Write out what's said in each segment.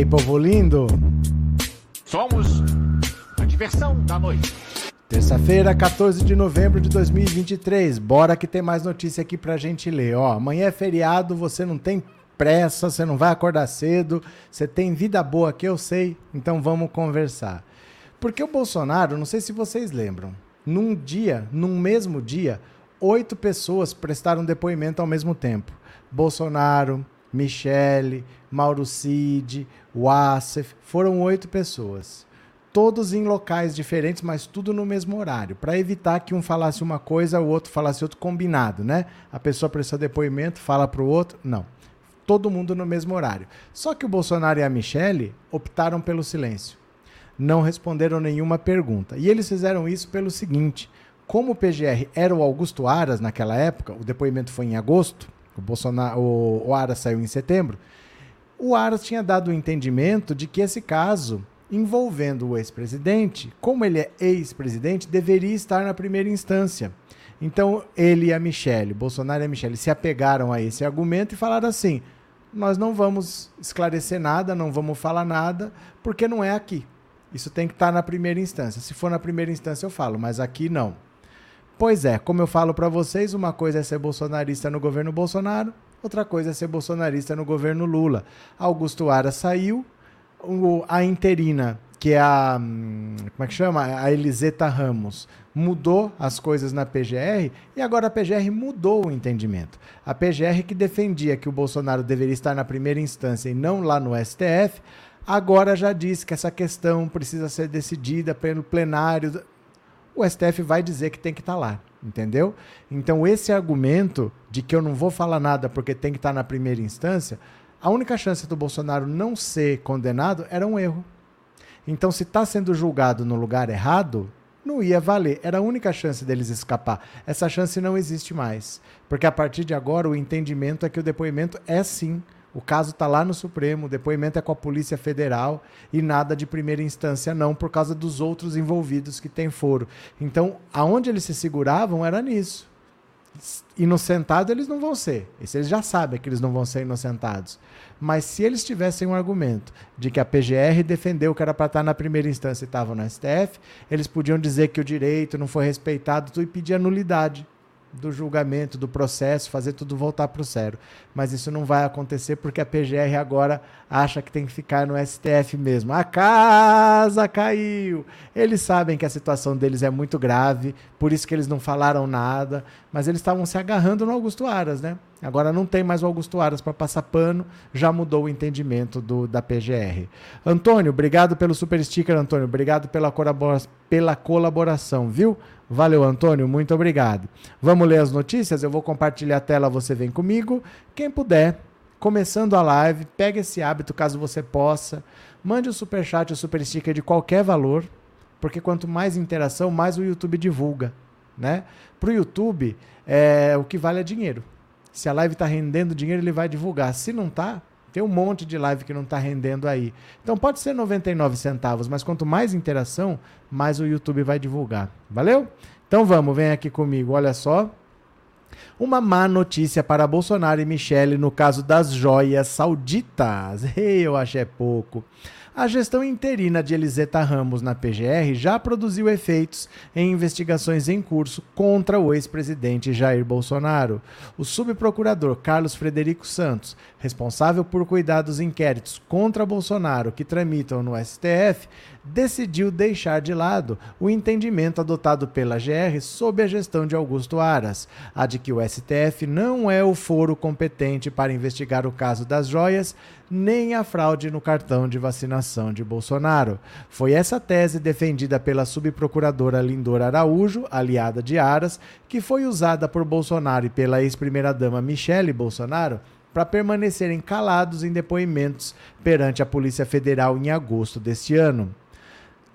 aí, povo lindo? Somos a diversão da noite. Terça-feira, 14 de novembro de 2023. Bora que tem mais notícia aqui pra gente ler. Ó, amanhã é feriado, você não tem pressa, você não vai acordar cedo, você tem vida boa que eu sei, então vamos conversar. Porque o Bolsonaro, não sei se vocês lembram, num dia, num mesmo dia, oito pessoas prestaram depoimento ao mesmo tempo. Bolsonaro, Michele, Mauro Cid, Wassef, foram oito pessoas. Todos em locais diferentes, mas tudo no mesmo horário, para evitar que um falasse uma coisa, o outro falasse outro combinado, né? A pessoa prestou depoimento, fala para o outro, não. Todo mundo no mesmo horário. Só que o Bolsonaro e a Michele optaram pelo silêncio. Não responderam nenhuma pergunta. E eles fizeram isso pelo seguinte: como o PGR era o Augusto Aras naquela época, o depoimento foi em agosto, o, Bolsonaro, o, o Aras saiu em setembro, o Aras tinha dado o entendimento de que esse caso envolvendo o ex-presidente, como ele é ex-presidente, deveria estar na primeira instância. Então, ele e a Michelle, Bolsonaro e a Michelle, se apegaram a esse argumento e falaram assim: nós não vamos esclarecer nada, não vamos falar nada, porque não é aqui. Isso tem que estar na primeira instância. Se for na primeira instância, eu falo, mas aqui não. Pois é, como eu falo para vocês, uma coisa é ser bolsonarista no governo Bolsonaro, outra coisa é ser bolsonarista no governo Lula. Augusto Ara saiu, o, a interina, que é a. Hum, como é que chama? A Eliseta Ramos, mudou as coisas na PGR e agora a PGR mudou o entendimento. A PGR que defendia que o Bolsonaro deveria estar na primeira instância e não lá no STF, agora já disse que essa questão precisa ser decidida pelo plenário. O STF vai dizer que tem que estar lá, entendeu? Então, esse argumento de que eu não vou falar nada porque tem que estar na primeira instância a única chance do Bolsonaro não ser condenado era um erro. Então, se está sendo julgado no lugar errado, não ia valer. Era a única chance deles escapar. Essa chance não existe mais. Porque a partir de agora, o entendimento é que o depoimento é sim. O caso está lá no Supremo, o depoimento é com a Polícia Federal e nada de primeira instância, não, por causa dos outros envolvidos que tem foro. Então, aonde eles se seguravam era nisso inocentados eles não vão ser. Isso eles já sabem que eles não vão ser inocentados. Mas se eles tivessem um argumento de que a PGR defendeu que era para estar na primeira instância e estava no STF, eles podiam dizer que o direito não foi respeitado e pedir a nulidade do julgamento, do processo, fazer tudo voltar para o zero. Mas isso não vai acontecer porque a PGR agora acha que tem que ficar no STF mesmo. A casa caiu. Eles sabem que a situação deles é muito grave, por isso que eles não falaram nada, mas eles estavam se agarrando no Augusto Aras, né? Agora não tem mais o Augusto Aras para passar pano, já mudou o entendimento do, da PGR. Antônio, obrigado pelo super sticker, Antônio. Obrigado pela, colabora pela colaboração, viu? Valeu, Antônio, muito obrigado. Vamos ler as notícias? Eu vou compartilhar a tela, você vem comigo. Quem puder, começando a live, pega esse hábito caso você possa. Mande o super chat, o super sticker de qualquer valor, porque quanto mais interação, mais o YouTube divulga, né? Para o YouTube, é, o que vale é dinheiro. Se a live está rendendo dinheiro, ele vai divulgar. Se não está, tem um monte de live que não está rendendo aí. Então pode ser 99 centavos, mas quanto mais interação, mais o YouTube vai divulgar. Valeu? Então vamos, vem aqui comigo. Olha só. Uma má notícia para Bolsonaro e Michele no caso das joias sauditas. Ei, eu acho é pouco. A gestão interina de Eliseta Ramos na PGR já produziu efeitos em investigações em curso contra o ex-presidente Jair Bolsonaro. O subprocurador Carlos Frederico Santos, responsável por cuidar dos inquéritos contra Bolsonaro que tramitam no STF, decidiu deixar de lado o entendimento adotado pela GR sob a gestão de Augusto Aras, a de que o STF não é o foro competente para investigar o caso das joias, nem a fraude no cartão de vacinação de Bolsonaro. Foi essa tese defendida pela subprocuradora Lindor Araújo, aliada de Aras, que foi usada por Bolsonaro e pela ex-primeira-dama Michele Bolsonaro para permanecerem calados em depoimentos perante a Polícia Federal em agosto deste ano.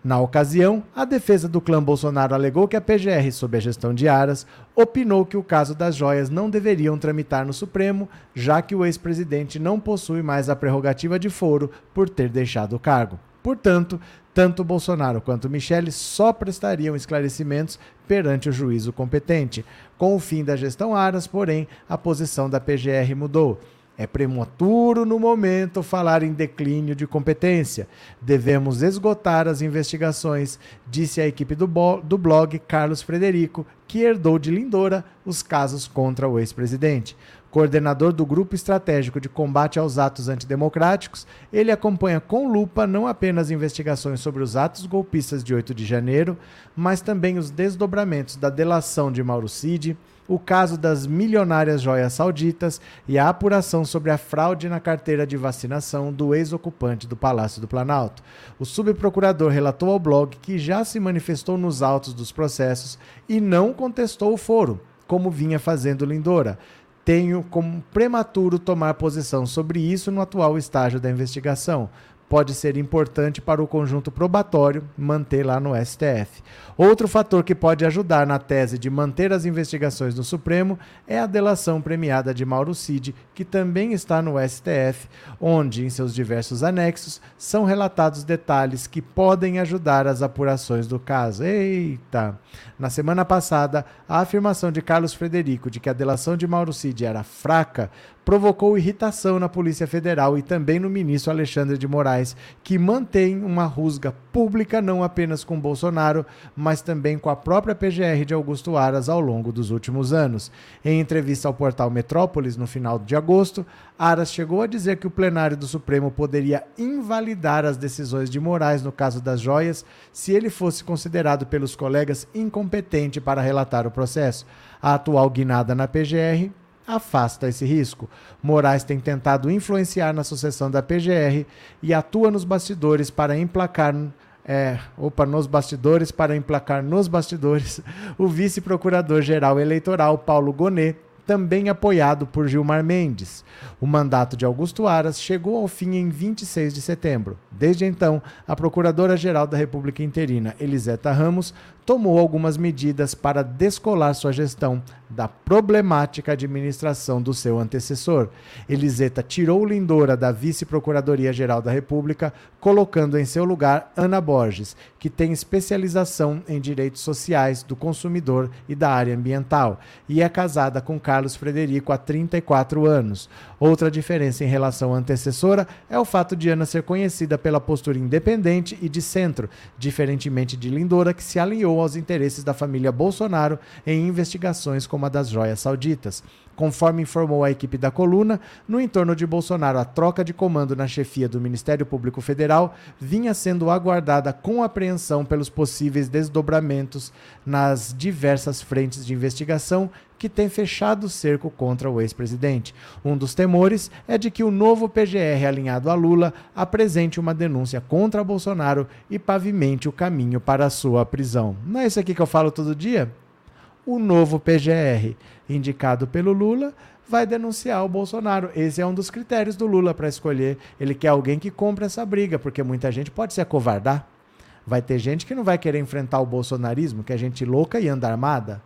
Na ocasião, a defesa do clã Bolsonaro alegou que a PGR, sob a gestão de Aras, opinou que o caso das joias não deveriam tramitar no Supremo, já que o ex-presidente não possui mais a prerrogativa de foro por ter deixado o cargo. Portanto, tanto Bolsonaro quanto Michele só prestariam esclarecimentos perante o juízo competente. Com o fim da gestão Aras, porém, a posição da PGR mudou. É prematuro no momento falar em declínio de competência. Devemos esgotar as investigações, disse a equipe do, do blog Carlos Frederico, que herdou de Lindora os casos contra o ex-presidente. Coordenador do Grupo Estratégico de Combate aos Atos Antidemocráticos, ele acompanha com lupa não apenas investigações sobre os atos golpistas de 8 de janeiro, mas também os desdobramentos da delação de Mauro Cid, o caso das milionárias joias sauditas e a apuração sobre a fraude na carteira de vacinação do ex-ocupante do Palácio do Planalto. O subprocurador relatou ao blog que já se manifestou nos autos dos processos e não contestou o foro, como vinha fazendo Lindora. Tenho como prematuro tomar posição sobre isso no atual estágio da investigação pode ser importante para o conjunto probatório manter lá no STF. Outro fator que pode ajudar na tese de manter as investigações no Supremo é a delação premiada de Mauro Cid, que também está no STF, onde, em seus diversos anexos, são relatados detalhes que podem ajudar as apurações do caso. Eita! Na semana passada, a afirmação de Carlos Frederico de que a delação de Mauro Cid era fraca provocou irritação na Polícia Federal e também no ministro Alexandre de Moraes, que mantém uma rusga pública não apenas com Bolsonaro, mas também com a própria PGR de Augusto Aras ao longo dos últimos anos. Em entrevista ao portal Metrópolis no final de agosto, Aras chegou a dizer que o plenário do Supremo poderia invalidar as decisões de Moraes no caso das joias se ele fosse considerado pelos colegas incompetente para relatar o processo. A atual guinada na PGR afasta esse risco. Moraes tem tentado influenciar na sucessão da PGR e atua nos bastidores para emplacar é, opa, nos bastidores para emplacar nos bastidores o vice-procurador-geral eleitoral Paulo Gonet também apoiado por Gilmar Mendes. O mandato de Augusto Aras chegou ao fim em 26 de setembro. Desde então, a Procuradora-Geral da República Interina, Eliseta Ramos, tomou algumas medidas para descolar sua gestão da problemática administração do seu antecessor. Eliseta tirou Lindora da Vice-Procuradoria-Geral da República, colocando em seu lugar Ana Borges, que tem especialização em direitos sociais do consumidor e da área ambiental, e é casada com Carlos Frederico há 34 anos. Outra diferença em relação à antecessora é o fato de Ana ser conhecida pela postura independente e de centro, diferentemente de Lindora, que se alinhou aos interesses da família Bolsonaro em investigações como a das joias sauditas. Conforme informou a equipe da coluna, no entorno de Bolsonaro, a troca de comando na chefia do Ministério Público Federal vinha sendo aguardada com apreensão pelos possíveis desdobramentos nas diversas frentes de investigação que tem fechado o cerco contra o ex-presidente. Um dos temores é de que o novo PGR alinhado a Lula apresente uma denúncia contra Bolsonaro e pavimente o caminho para a sua prisão. Não é isso aqui que eu falo todo dia? O novo PGR, indicado pelo Lula, vai denunciar o Bolsonaro. Esse é um dos critérios do Lula para escolher. Ele quer alguém que compre essa briga, porque muita gente pode se acovardar. Vai ter gente que não vai querer enfrentar o bolsonarismo, que é gente louca e anda armada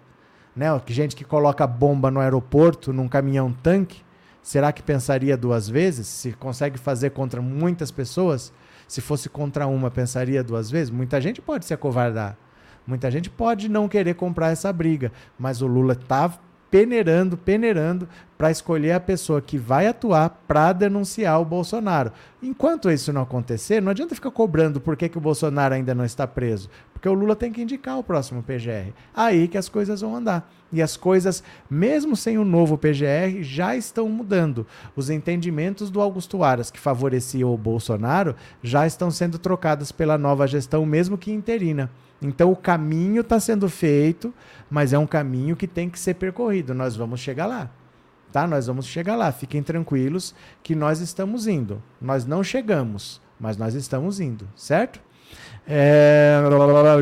né? Gente que coloca bomba no aeroporto, num caminhão tanque, será que pensaria duas vezes? Se consegue fazer contra muitas pessoas, se fosse contra uma, pensaria duas vezes? Muita gente pode se acovardar. Muita gente pode não querer comprar essa briga, mas o Lula está peneirando, peneirando para escolher a pessoa que vai atuar para denunciar o Bolsonaro. Enquanto isso não acontecer, não adianta ficar cobrando por que, que o Bolsonaro ainda não está preso, porque o Lula tem que indicar o próximo PGR. Aí que as coisas vão andar. E as coisas, mesmo sem o novo PGR, já estão mudando. Os entendimentos do Augusto Aras, que favoreciam o Bolsonaro, já estão sendo trocados pela nova gestão, mesmo que interina. Então o caminho está sendo feito, mas é um caminho que tem que ser percorrido. Nós vamos chegar lá. Tá? Nós vamos chegar lá. Fiquem tranquilos que nós estamos indo. Nós não chegamos, mas nós estamos indo, certo? É...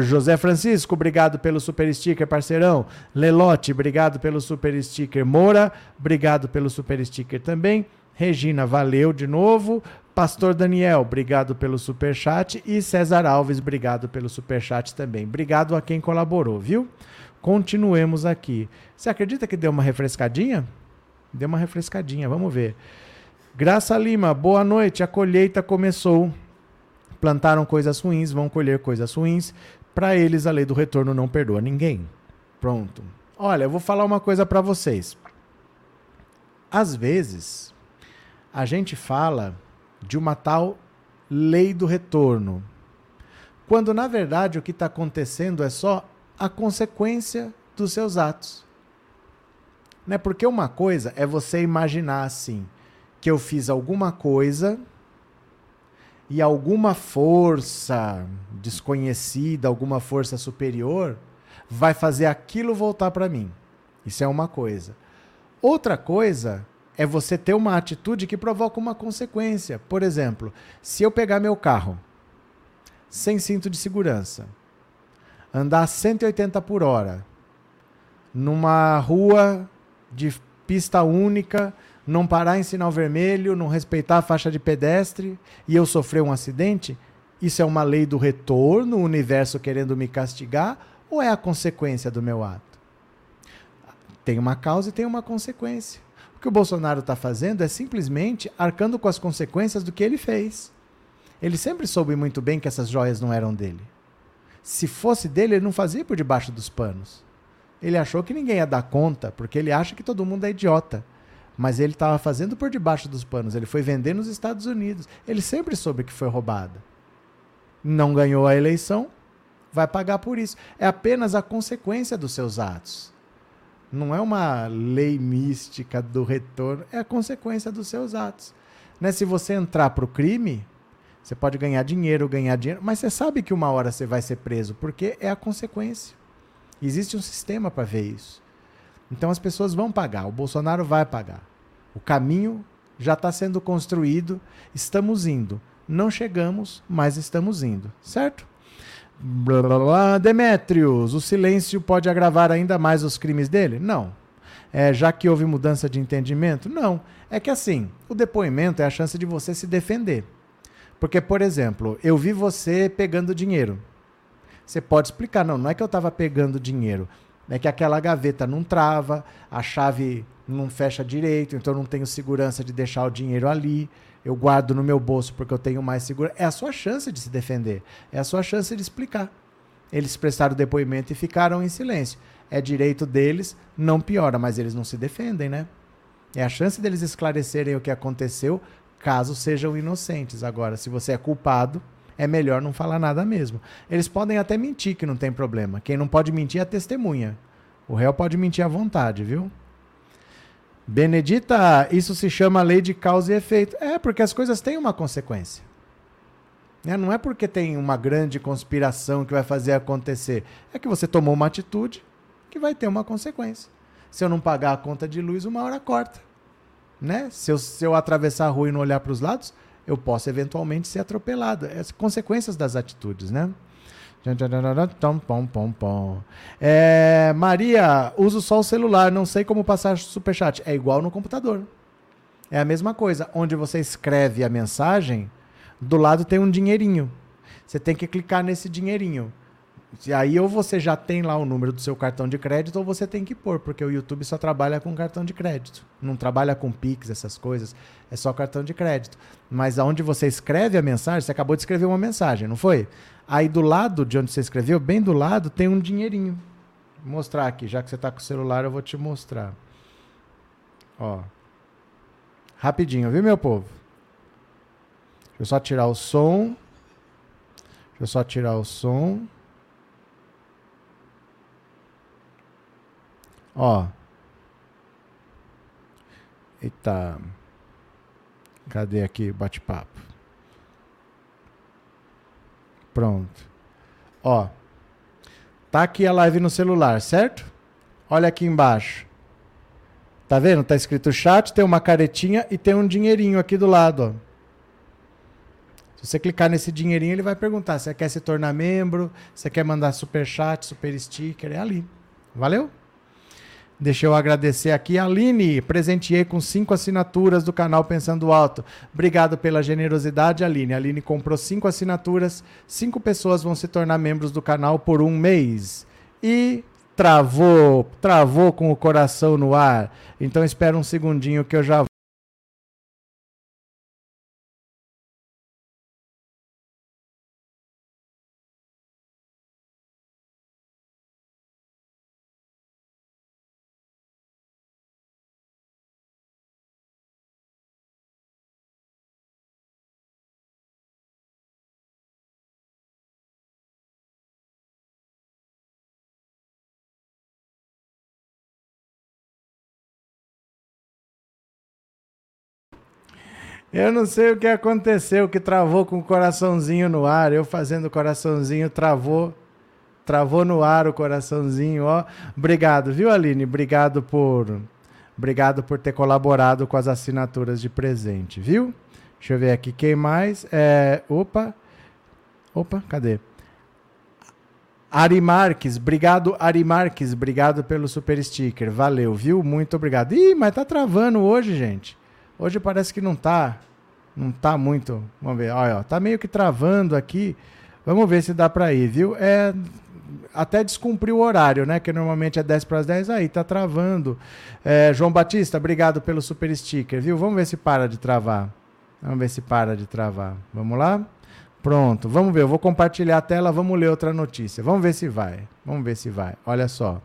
José Francisco, obrigado pelo super sticker, parceirão. Lelote, obrigado pelo super sticker. Moura, obrigado pelo super sticker também. Regina, valeu de novo. Pastor Daniel, obrigado pelo super chat e César Alves, obrigado pelo super chat também. Obrigado a quem colaborou, viu? Continuemos aqui. Você acredita que deu uma refrescadinha? Deu uma refrescadinha, vamos ver. Graça Lima, boa noite. A colheita começou. Plantaram coisas ruins, vão colher coisas ruins. Para eles, a lei do retorno não perdoa ninguém. Pronto. Olha, eu vou falar uma coisa para vocês. Às vezes, a gente fala de uma tal lei do retorno. Quando na verdade o que está acontecendo é só a consequência dos seus atos. Né? Porque uma coisa é você imaginar assim, que eu fiz alguma coisa e alguma força desconhecida, alguma força superior, vai fazer aquilo voltar para mim. Isso é uma coisa. Outra coisa é você ter uma atitude que provoca uma consequência. Por exemplo, se eu pegar meu carro sem cinto de segurança, andar 180 por hora, numa rua de pista única, não parar em sinal vermelho, não respeitar a faixa de pedestre e eu sofrer um acidente, isso é uma lei do retorno, o universo querendo me castigar, ou é a consequência do meu ato? Tem uma causa e tem uma consequência. O que o Bolsonaro está fazendo é simplesmente arcando com as consequências do que ele fez. Ele sempre soube muito bem que essas joias não eram dele. Se fosse dele, ele não fazia por debaixo dos panos. Ele achou que ninguém ia dar conta, porque ele acha que todo mundo é idiota. Mas ele estava fazendo por debaixo dos panos. Ele foi vender nos Estados Unidos. Ele sempre soube que foi roubada. Não ganhou a eleição, vai pagar por isso. É apenas a consequência dos seus atos. Não é uma lei mística do retorno, é a consequência dos seus atos. Né? Se você entrar para o crime, você pode ganhar dinheiro, ganhar dinheiro, mas você sabe que uma hora você vai ser preso, porque é a consequência. Existe um sistema para ver isso. Então as pessoas vão pagar, o Bolsonaro vai pagar. O caminho já está sendo construído, estamos indo. Não chegamos, mas estamos indo, certo? Blá, blá, blá. Demetrios, o silêncio pode agravar ainda mais os crimes dele? Não. É, já que houve mudança de entendimento? Não. É que assim, o depoimento é a chance de você se defender. Porque, por exemplo, eu vi você pegando dinheiro. Você pode explicar, não, não é que eu estava pegando dinheiro, é que aquela gaveta não trava, a chave não fecha direito, então não tenho segurança de deixar o dinheiro ali. Eu guardo no meu bolso porque eu tenho mais segurança. É a sua chance de se defender, é a sua chance de explicar. Eles prestaram depoimento e ficaram em silêncio. É direito deles, não piora, mas eles não se defendem, né? É a chance deles esclarecerem o que aconteceu, caso sejam inocentes. Agora, se você é culpado, é melhor não falar nada mesmo. Eles podem até mentir, que não tem problema. Quem não pode mentir é a testemunha. O réu pode mentir à vontade, viu? Benedita, isso se chama lei de causa e efeito. É, porque as coisas têm uma consequência. Né? Não é porque tem uma grande conspiração que vai fazer acontecer. É que você tomou uma atitude que vai ter uma consequência. Se eu não pagar a conta de luz, uma hora corta. Né? Se, eu, se eu atravessar a rua e não olhar para os lados, eu posso eventualmente ser atropelado. É as consequências das atitudes, né? É, Maria, uso só o celular, não sei como passar superchat. É igual no computador. É a mesma coisa. Onde você escreve a mensagem, do lado tem um dinheirinho. Você tem que clicar nesse dinheirinho. Aí ou você já tem lá o número do seu cartão de crédito ou você tem que pôr, porque o YouTube só trabalha com cartão de crédito. Não trabalha com Pix, essas coisas. É só cartão de crédito. Mas aonde você escreve a mensagem, você acabou de escrever uma mensagem, não foi? Aí do lado de onde você escreveu, bem do lado, tem um dinheirinho. Vou mostrar aqui, já que você está com o celular, eu vou te mostrar. Ó. Rapidinho, viu, meu povo? Deixa eu só tirar o som. Deixa eu só tirar o som. Ó. Eita. Cadê aqui o bate-papo? Pronto. Ó. Tá aqui a live no celular, certo? Olha aqui embaixo. Tá vendo? Tá escrito chat, tem uma caretinha e tem um dinheirinho aqui do lado, ó. Se você clicar nesse dinheirinho, ele vai perguntar se você quer se tornar membro, você quer mandar super chat, super sticker, é ali. Valeu? Deixa eu agradecer aqui a Aline, presenteei com cinco assinaturas do canal Pensando Alto. Obrigado pela generosidade, Aline. Aline comprou cinco assinaturas, cinco pessoas vão se tornar membros do canal por um mês. E travou, travou com o coração no ar. Então espera um segundinho que eu já Eu não sei o que aconteceu, que travou com o coraçãozinho no ar. Eu fazendo coraçãozinho, travou. Travou no ar o coraçãozinho, ó. Obrigado, viu, Aline? Obrigado por Obrigado por ter colaborado com as assinaturas de presente, viu? Deixa eu ver aqui quem mais. É, opa. Opa, cadê? Ari Marques, obrigado Ari Marques, obrigado pelo super sticker, valeu, viu? Muito obrigado. Ih, mas tá travando hoje, gente. Hoje parece que não tá, não tá muito. Vamos ver, olha, ó, tá meio que travando aqui. Vamos ver se dá para ir, viu? É, até descumprir o horário, né? Que normalmente é 10 para as 10, aí tá travando. É, João Batista, obrigado pelo super sticker, viu? Vamos ver se para de travar. Vamos ver se para de travar. Vamos lá? Pronto, vamos ver. Eu vou compartilhar a tela, vamos ler outra notícia. Vamos ver se vai. Vamos ver se vai. Olha só.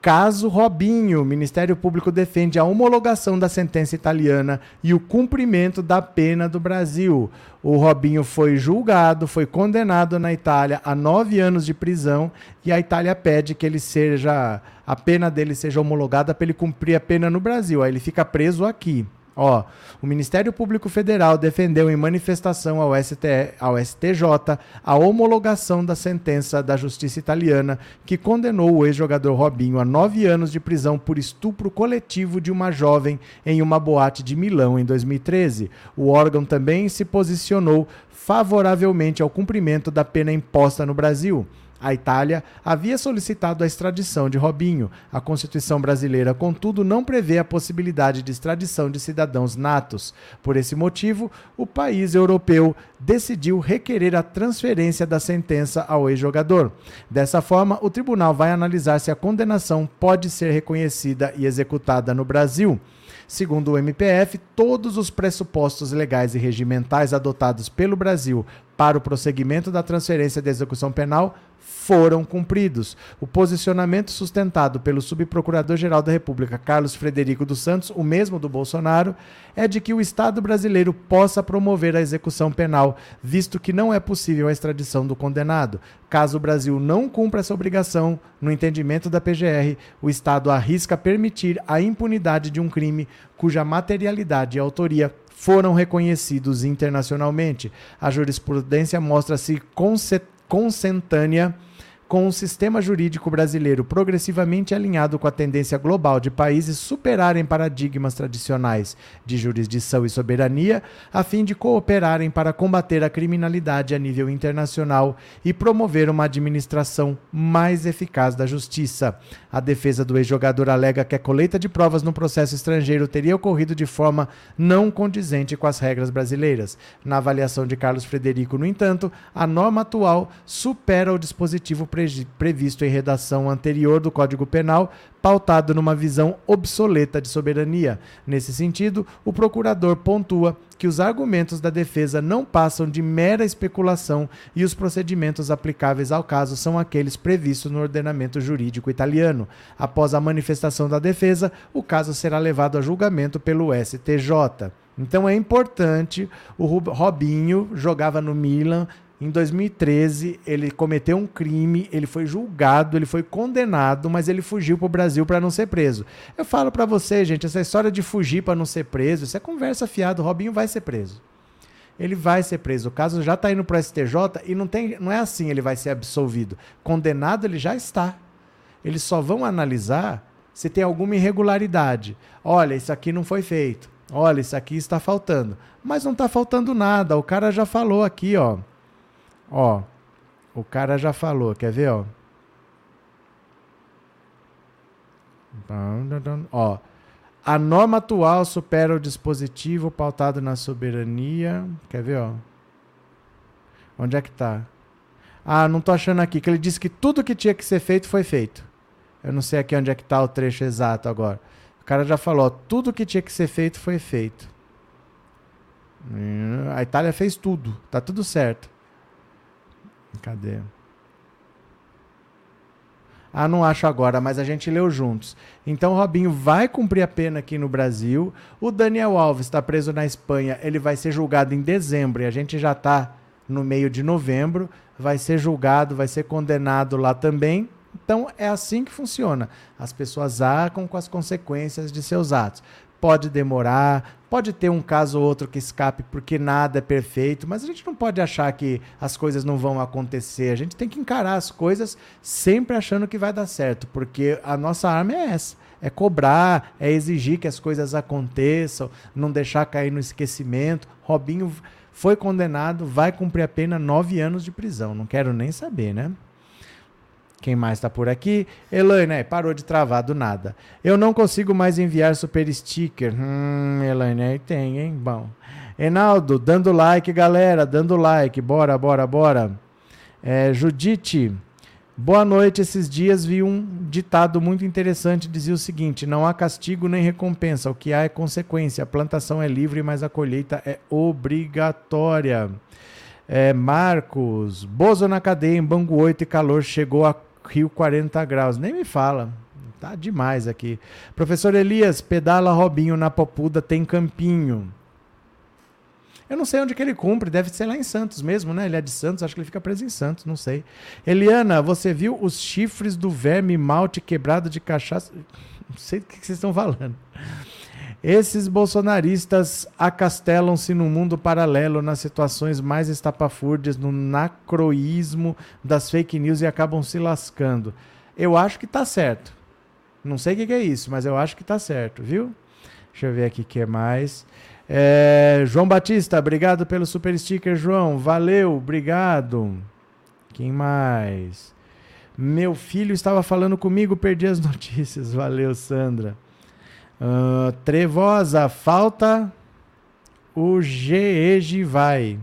Caso Robinho, Ministério Público defende a homologação da sentença italiana e o cumprimento da pena do Brasil. O Robinho foi julgado, foi condenado na Itália a nove anos de prisão e a Itália pede que ele seja a pena dele seja homologada para ele cumprir a pena no Brasil. Aí ele fica preso aqui. Ó, o Ministério Público Federal defendeu em manifestação ao, ST, ao STJ a homologação da sentença da Justiça Italiana que condenou o ex-jogador Robinho a nove anos de prisão por estupro coletivo de uma jovem em uma boate de Milão em 2013. O órgão também se posicionou favoravelmente ao cumprimento da pena imposta no Brasil. A Itália havia solicitado a extradição de Robinho. A Constituição brasileira, contudo, não prevê a possibilidade de extradição de cidadãos natos. Por esse motivo, o país europeu decidiu requerer a transferência da sentença ao ex-jogador. Dessa forma, o tribunal vai analisar se a condenação pode ser reconhecida e executada no Brasil. Segundo o MPF, todos os pressupostos legais e regimentais adotados pelo Brasil para o prosseguimento da transferência da execução penal foram cumpridos. O posicionamento sustentado pelo subprocurador-geral da República, Carlos Frederico dos Santos, o mesmo do Bolsonaro, é de que o Estado brasileiro possa promover a execução penal, visto que não é possível a extradição do condenado. Caso o Brasil não cumpra essa obrigação, no entendimento da PGR, o Estado arrisca permitir a impunidade de um crime cuja materialidade e autoria foram reconhecidos internacionalmente. A jurisprudência mostra-se consentânea com um sistema jurídico brasileiro progressivamente alinhado com a tendência global de países superarem paradigmas tradicionais de jurisdição e soberania, a fim de cooperarem para combater a criminalidade a nível internacional e promover uma administração mais eficaz da justiça. A defesa do ex-jogador alega que a colheita de provas no processo estrangeiro teria ocorrido de forma não condizente com as regras brasileiras. Na avaliação de Carlos Frederico, no entanto, a norma atual supera o dispositivo previsto em redação anterior do Código Penal, pautado numa visão obsoleta de soberania. Nesse sentido, o procurador pontua que os argumentos da defesa não passam de mera especulação e os procedimentos aplicáveis ao caso são aqueles previstos no ordenamento jurídico italiano. Após a manifestação da defesa, o caso será levado a julgamento pelo STJ. Então é importante, o Robinho jogava no Milan, em 2013, ele cometeu um crime, ele foi julgado, ele foi condenado, mas ele fugiu para o Brasil para não ser preso. Eu falo para você, gente, essa história de fugir para não ser preso, isso é conversa fiada. O Robinho vai ser preso. Ele vai ser preso. O caso já está indo para o STJ e não, tem, não é assim ele vai ser absolvido. Condenado ele já está. Eles só vão analisar se tem alguma irregularidade. Olha, isso aqui não foi feito. Olha, isso aqui está faltando. Mas não está faltando nada. O cara já falou aqui, ó. Ó, o cara já falou, quer ver, ó? Ó, a norma atual supera o dispositivo pautado na soberania. Quer ver, ó? Onde é que tá? Ah, não tô achando aqui, que ele disse que tudo que tinha que ser feito foi feito. Eu não sei aqui onde é que tá o trecho exato agora. O cara já falou, ó, tudo que tinha que ser feito foi feito. A Itália fez tudo, tá tudo certo. Cadê? Ah, não acho agora, mas a gente leu juntos. Então, o Robinho vai cumprir a pena aqui no Brasil. O Daniel Alves está preso na Espanha. Ele vai ser julgado em dezembro e a gente já está no meio de novembro. Vai ser julgado, vai ser condenado lá também. Então, é assim que funciona. As pessoas arcam com as consequências de seus atos. Pode demorar, Pode ter um caso ou outro que escape porque nada é perfeito, mas a gente não pode achar que as coisas não vão acontecer. A gente tem que encarar as coisas sempre achando que vai dar certo, porque a nossa arma é essa. É cobrar, é exigir que as coisas aconteçam, não deixar cair no esquecimento. Robinho foi condenado, vai cumprir a pena nove anos de prisão. Não quero nem saber, né? Quem mais está por aqui? Elaine, é, parou de travar do nada. Eu não consigo mais enviar super sticker. Hum, Elaine, tem, hein? Bom. Enaldo, dando like, galera, dando like. Bora, bora, bora. É, Judite, boa noite. Esses dias vi um ditado muito interessante. Dizia o seguinte: Não há castigo nem recompensa. O que há é consequência. A plantação é livre, mas a colheita é obrigatória. É, Marcos, Bozo na cadeia em Bangu 8 e calor chegou a Rio 40 graus. Nem me fala. Tá demais aqui. Professor Elias, pedala Robinho na Popuda, tem campinho. Eu não sei onde que ele cumpre, deve ser lá em Santos mesmo, né? Ele é de Santos, acho que ele fica preso em Santos, não sei. Eliana, você viu os chifres do verme malte quebrado de cachaça? Não sei do que vocês estão falando. Esses bolsonaristas acastelam-se no mundo paralelo, nas situações mais estapafúrdias, no nacroísmo das fake news e acabam se lascando. Eu acho que tá certo. Não sei o que, é isso, mas eu acho que tá certo, viu? Deixa eu ver aqui o que mais. É, João Batista, obrigado pelo super sticker, João. Valeu, obrigado. Quem mais? Meu filho estava falando comigo, perdi as notícias. Valeu, Sandra. Uh, trevosa, falta o gengivai.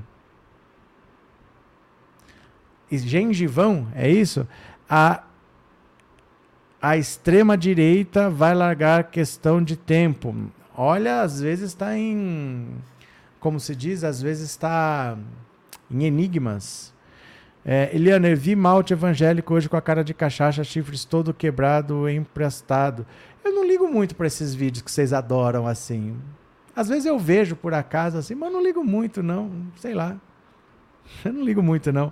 Gengivão, é isso? A, a extrema direita vai largar questão de tempo. Olha, às vezes está em. Como se diz, às vezes está em enigmas. É, Eliana, eu vi malte evangélico hoje com a cara de cachaça, chifres todo quebrado, emprestado. Eu não ligo muito para esses vídeos que vocês adoram assim. Às vezes eu vejo por acaso assim, mas não ligo muito não, sei lá. Eu não ligo muito não.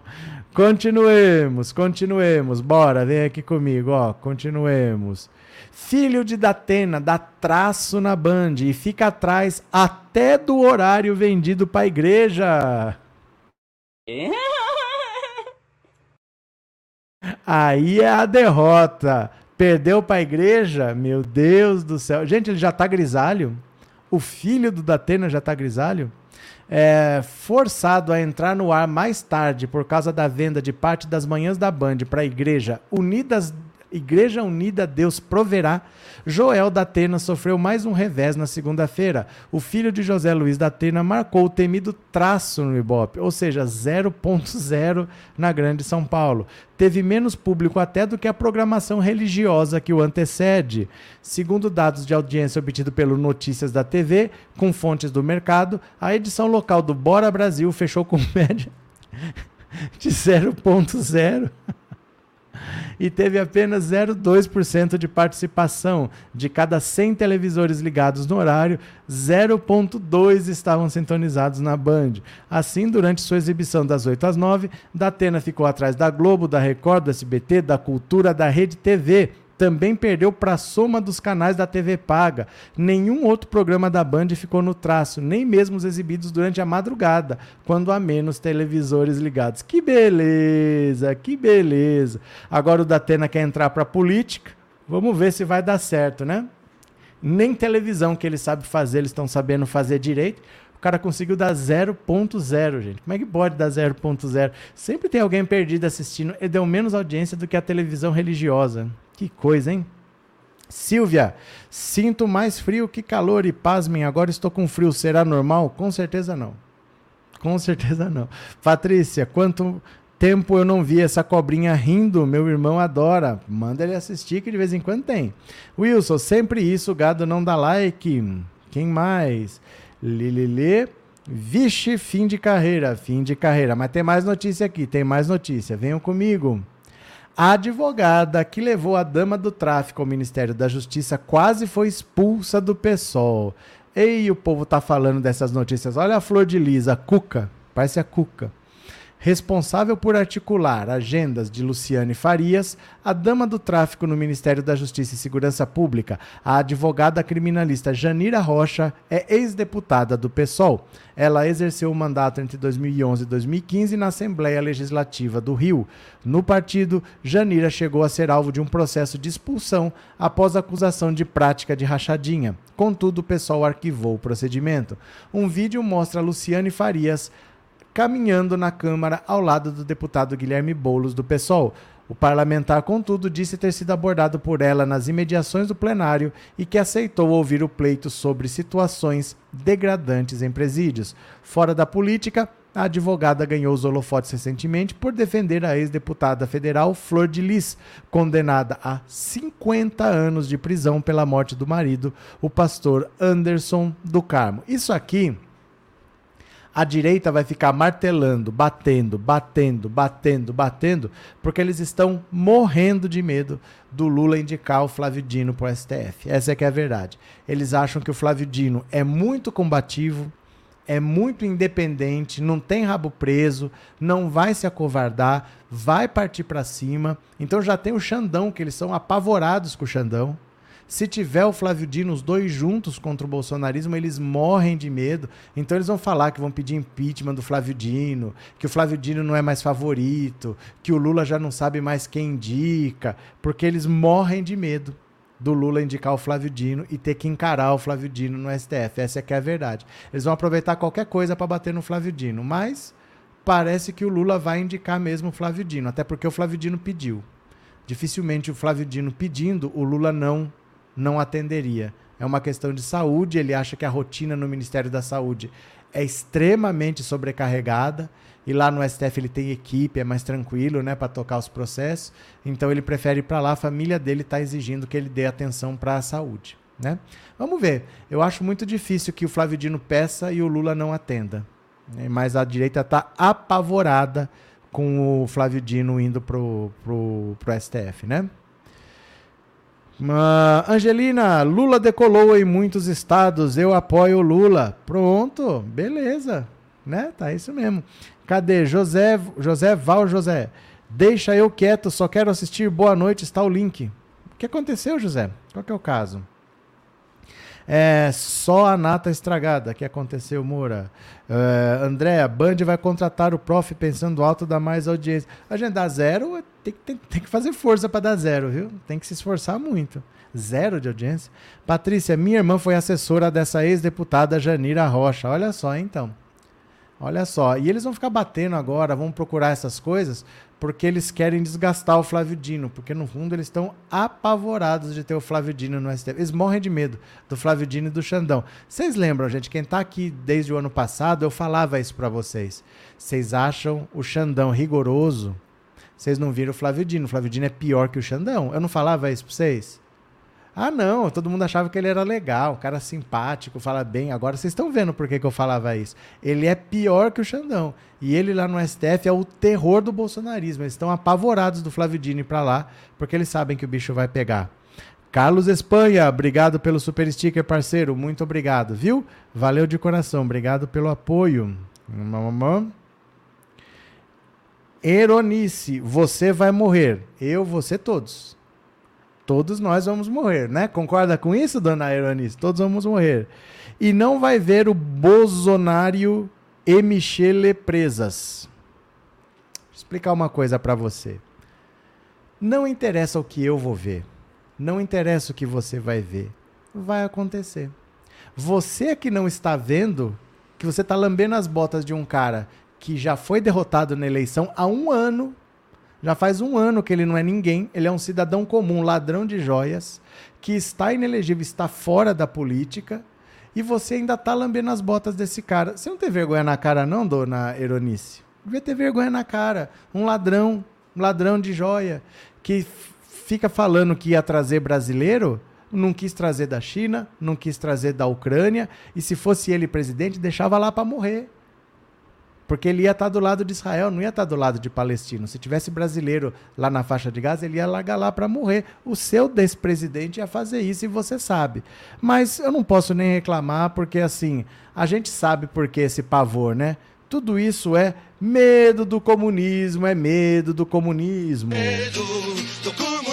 Continuemos, continuemos. Bora, vem aqui comigo, ó, continuemos. Filho de Datena dá traço na Band e fica atrás até do horário vendido para a igreja. Aí é a derrota. Perdeu para a igreja? Meu Deus do céu. Gente, ele já está grisalho? O filho do Datena já está grisalho? É, forçado a entrar no ar mais tarde por causa da venda de parte das manhãs da Band para a igreja Unidas Igreja Unida Deus proverá. Joel da Atena sofreu mais um revés na segunda-feira. O filho de José Luiz da Atena marcou o temido traço no Ibope, ou seja, 0.0 na Grande São Paulo. Teve menos público até do que a programação religiosa que o antecede. Segundo dados de audiência obtidos pelo Notícias da TV, com fontes do mercado, a edição local do Bora Brasil fechou com média de 0.0 e teve apenas 0,2% de participação. De cada 100 televisores ligados no horário, 0,2 estavam sintonizados na Band. Assim, durante sua exibição das 8 às 9, Datena ficou atrás da Globo, da Record, do SBT, da Cultura, da Rede TV também perdeu para a soma dos canais da TV paga. Nenhum outro programa da Band ficou no traço, nem mesmo os exibidos durante a madrugada, quando há menos televisores ligados. Que beleza, que beleza. Agora o Datena quer entrar para a política. Vamos ver se vai dar certo, né? Nem televisão que ele sabe fazer, eles estão sabendo fazer direito. O cara conseguiu dar 0.0, gente. Como é que pode dar 0.0? Sempre tem alguém perdido assistindo e deu menos audiência do que a televisão religiosa. Que coisa, hein? Silvia, sinto mais frio que calor e pasmem, agora estou com frio. Será normal? Com certeza não. Com certeza não. Patrícia, quanto tempo eu não vi essa cobrinha rindo? Meu irmão adora. Manda ele assistir que de vez em quando tem. Wilson, sempre isso, gado não dá like. Quem mais? Lililê. Vixe, fim de carreira, fim de carreira. Mas tem mais notícia aqui, tem mais notícia. Venham comigo. A advogada que levou a dama do tráfico ao Ministério da Justiça quase foi expulsa do PSOL. Ei, o povo tá falando dessas notícias. Olha a flor de lis, a Cuca. Parece a Cuca. Responsável por articular agendas de Luciane Farias, a dama do tráfico no Ministério da Justiça e Segurança Pública, a advogada criminalista Janira Rocha, é ex-deputada do PSOL. Ela exerceu o mandato entre 2011 e 2015 na Assembleia Legislativa do Rio. No partido, Janira chegou a ser alvo de um processo de expulsão após acusação de prática de rachadinha. Contudo, o PSOL arquivou o procedimento. Um vídeo mostra Luciane Farias caminhando na Câmara ao lado do deputado Guilherme Boulos, do PSOL. O parlamentar, contudo, disse ter sido abordado por ela nas imediações do plenário e que aceitou ouvir o pleito sobre situações degradantes em presídios. Fora da política, a advogada ganhou os holofotes recentemente por defender a ex-deputada federal Flor de Lis, condenada a 50 anos de prisão pela morte do marido, o pastor Anderson do Carmo. Isso aqui a direita vai ficar martelando, batendo, batendo, batendo, batendo, porque eles estão morrendo de medo do Lula indicar o Flávio Dino para o STF. Essa é que é a verdade. Eles acham que o Flávio Dino é muito combativo, é muito independente, não tem rabo preso, não vai se acovardar, vai partir para cima. Então já tem o Xandão, que eles são apavorados com o Xandão. Se tiver o Flávio Dino, os dois juntos contra o bolsonarismo, eles morrem de medo. Então eles vão falar que vão pedir impeachment do Flávio Dino, que o Flávio Dino não é mais favorito, que o Lula já não sabe mais quem indica, porque eles morrem de medo do Lula indicar o Flávio Dino e ter que encarar o Flávio Dino no STF. Essa é que é a verdade. Eles vão aproveitar qualquer coisa para bater no Flávio Dino, mas parece que o Lula vai indicar mesmo o Flávio Dino, até porque o Flávio Dino pediu. Dificilmente o Flávio Dino pedindo, o Lula não não atenderia. É uma questão de saúde, ele acha que a rotina no Ministério da Saúde é extremamente sobrecarregada e lá no STF ele tem equipe, é mais tranquilo, né, para tocar os processos. Então ele prefere ir para lá, a família dele está exigindo que ele dê atenção para a saúde, né? Vamos ver. Eu acho muito difícil que o Flávio Dino peça e o Lula não atenda. Né? Mas a direita está apavorada com o Flávio Dino indo pro, pro, pro STF, né? Uh, Angelina, Lula decolou em muitos estados, eu apoio Lula. Pronto, beleza, né? Tá isso mesmo. Cadê? José, José Val José. Deixa eu quieto, só quero assistir. Boa noite, está o link. O que aconteceu, José? Qual que é o caso? É só a nata estragada que aconteceu, Moura. Uh, André, a Band vai contratar o prof pensando alto, dar mais audiência. A gente dá zero, tem, tem, tem que fazer força para dar zero, viu? Tem que se esforçar muito. Zero de audiência. Patrícia, minha irmã foi assessora dessa ex-deputada Janira Rocha. Olha só, então. Olha só. E eles vão ficar batendo agora, vão procurar essas coisas, porque eles querem desgastar o Flávio Dino, porque no fundo eles estão apavorados de ter o Flávio Dino no STF. Eles morrem de medo do Flávio Dino e do Xandão. Vocês lembram, gente, quem está aqui desde o ano passado, eu falava isso para vocês. Vocês acham o Xandão rigoroso? Vocês não viram o Flávio Dino. O Flávio Dino é pior que o Xandão. Eu não falava isso para vocês? Ah, não, todo mundo achava que ele era legal, um cara simpático, fala bem. Agora vocês estão vendo por que, que eu falava isso. Ele é pior que o Xandão. E ele lá no STF é o terror do bolsonarismo. Eles estão apavorados do Flávio Dini para lá, porque eles sabem que o bicho vai pegar. Carlos Espanha, obrigado pelo super sticker, parceiro. Muito obrigado, viu? Valeu de coração, obrigado pelo apoio. Eronice, você vai morrer. Eu, você, todos. Todos nós vamos morrer, né? Concorda com isso, dona Aeronice? Todos vamos morrer. E não vai ver o Bolsonaro e Michele presas. Vou explicar uma coisa para você. Não interessa o que eu vou ver. Não interessa o que você vai ver. Vai acontecer. Você que não está vendo, que você está lambendo as botas de um cara que já foi derrotado na eleição há um ano já faz um ano que ele não é ninguém, ele é um cidadão comum, ladrão de joias, que está inelegível, está fora da política, e você ainda está lambendo as botas desse cara. Você não tem vergonha na cara, não, dona Eronice? Devia ter vergonha na cara. Um ladrão, um ladrão de joia, que fica falando que ia trazer brasileiro, não quis trazer da China, não quis trazer da Ucrânia, e se fosse ele presidente, deixava lá para morrer. Porque ele ia estar do lado de Israel, não ia estar do lado de palestino. Se tivesse brasileiro lá na faixa de Gaza, ele ia largar lá para morrer. O seu despresidente ia fazer isso e você sabe. Mas eu não posso nem reclamar, porque assim, a gente sabe por que esse pavor, né? Tudo isso é Medo do comunismo é medo do comunismo. Medo do comunismo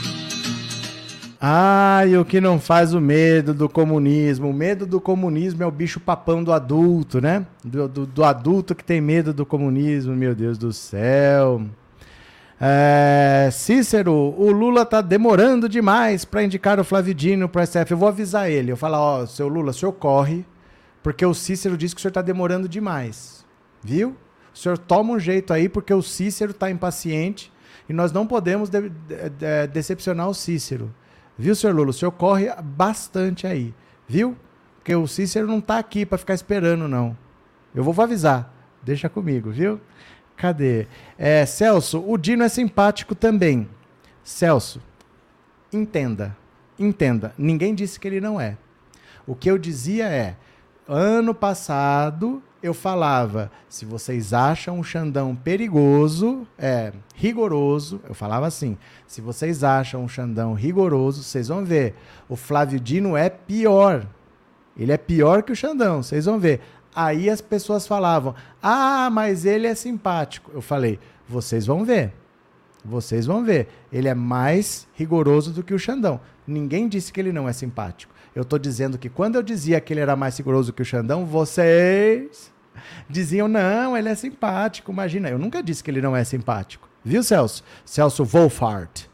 Ai, o que não faz o medo do comunismo? O medo do comunismo é o bicho papão do adulto, né? Do, do, do adulto que tem medo do comunismo, meu Deus do céu. É, Cícero, o Lula tá demorando demais para indicar o Flavidino para SF. Eu vou avisar ele. Eu falo, ó, seu Lula, o senhor corre, porque o Cícero disse que o senhor tá demorando demais. Viu? O senhor toma um jeito aí, porque o Cícero tá impaciente e nós não podemos de, de, de, decepcionar o Cícero. Viu, senhor Lula? O senhor corre bastante aí. Viu? Porque o Cícero não tá aqui para ficar esperando, não. Eu vou avisar. Deixa comigo, viu? Cadê? É, Celso, o Dino é simpático também. Celso, entenda. Entenda. Ninguém disse que ele não é. O que eu dizia é: ano passado eu falava, se vocês acham o Xandão perigoso, é rigoroso, eu falava assim, se vocês acham o Xandão rigoroso, vocês vão ver, o Flávio Dino é pior. Ele é pior que o Xandão, vocês vão ver. Aí as pessoas falavam, ah, mas ele é simpático. Eu falei, vocês vão ver. Vocês vão ver. Ele é mais rigoroso do que o Xandão. Ninguém disse que ele não é simpático. Eu estou dizendo que quando eu dizia que ele era mais rigoroso que o Xandão, vocês diziam, não, ele é simpático. Imagina, eu nunca disse que ele não é simpático. Viu, Celso? Celso Wolfart.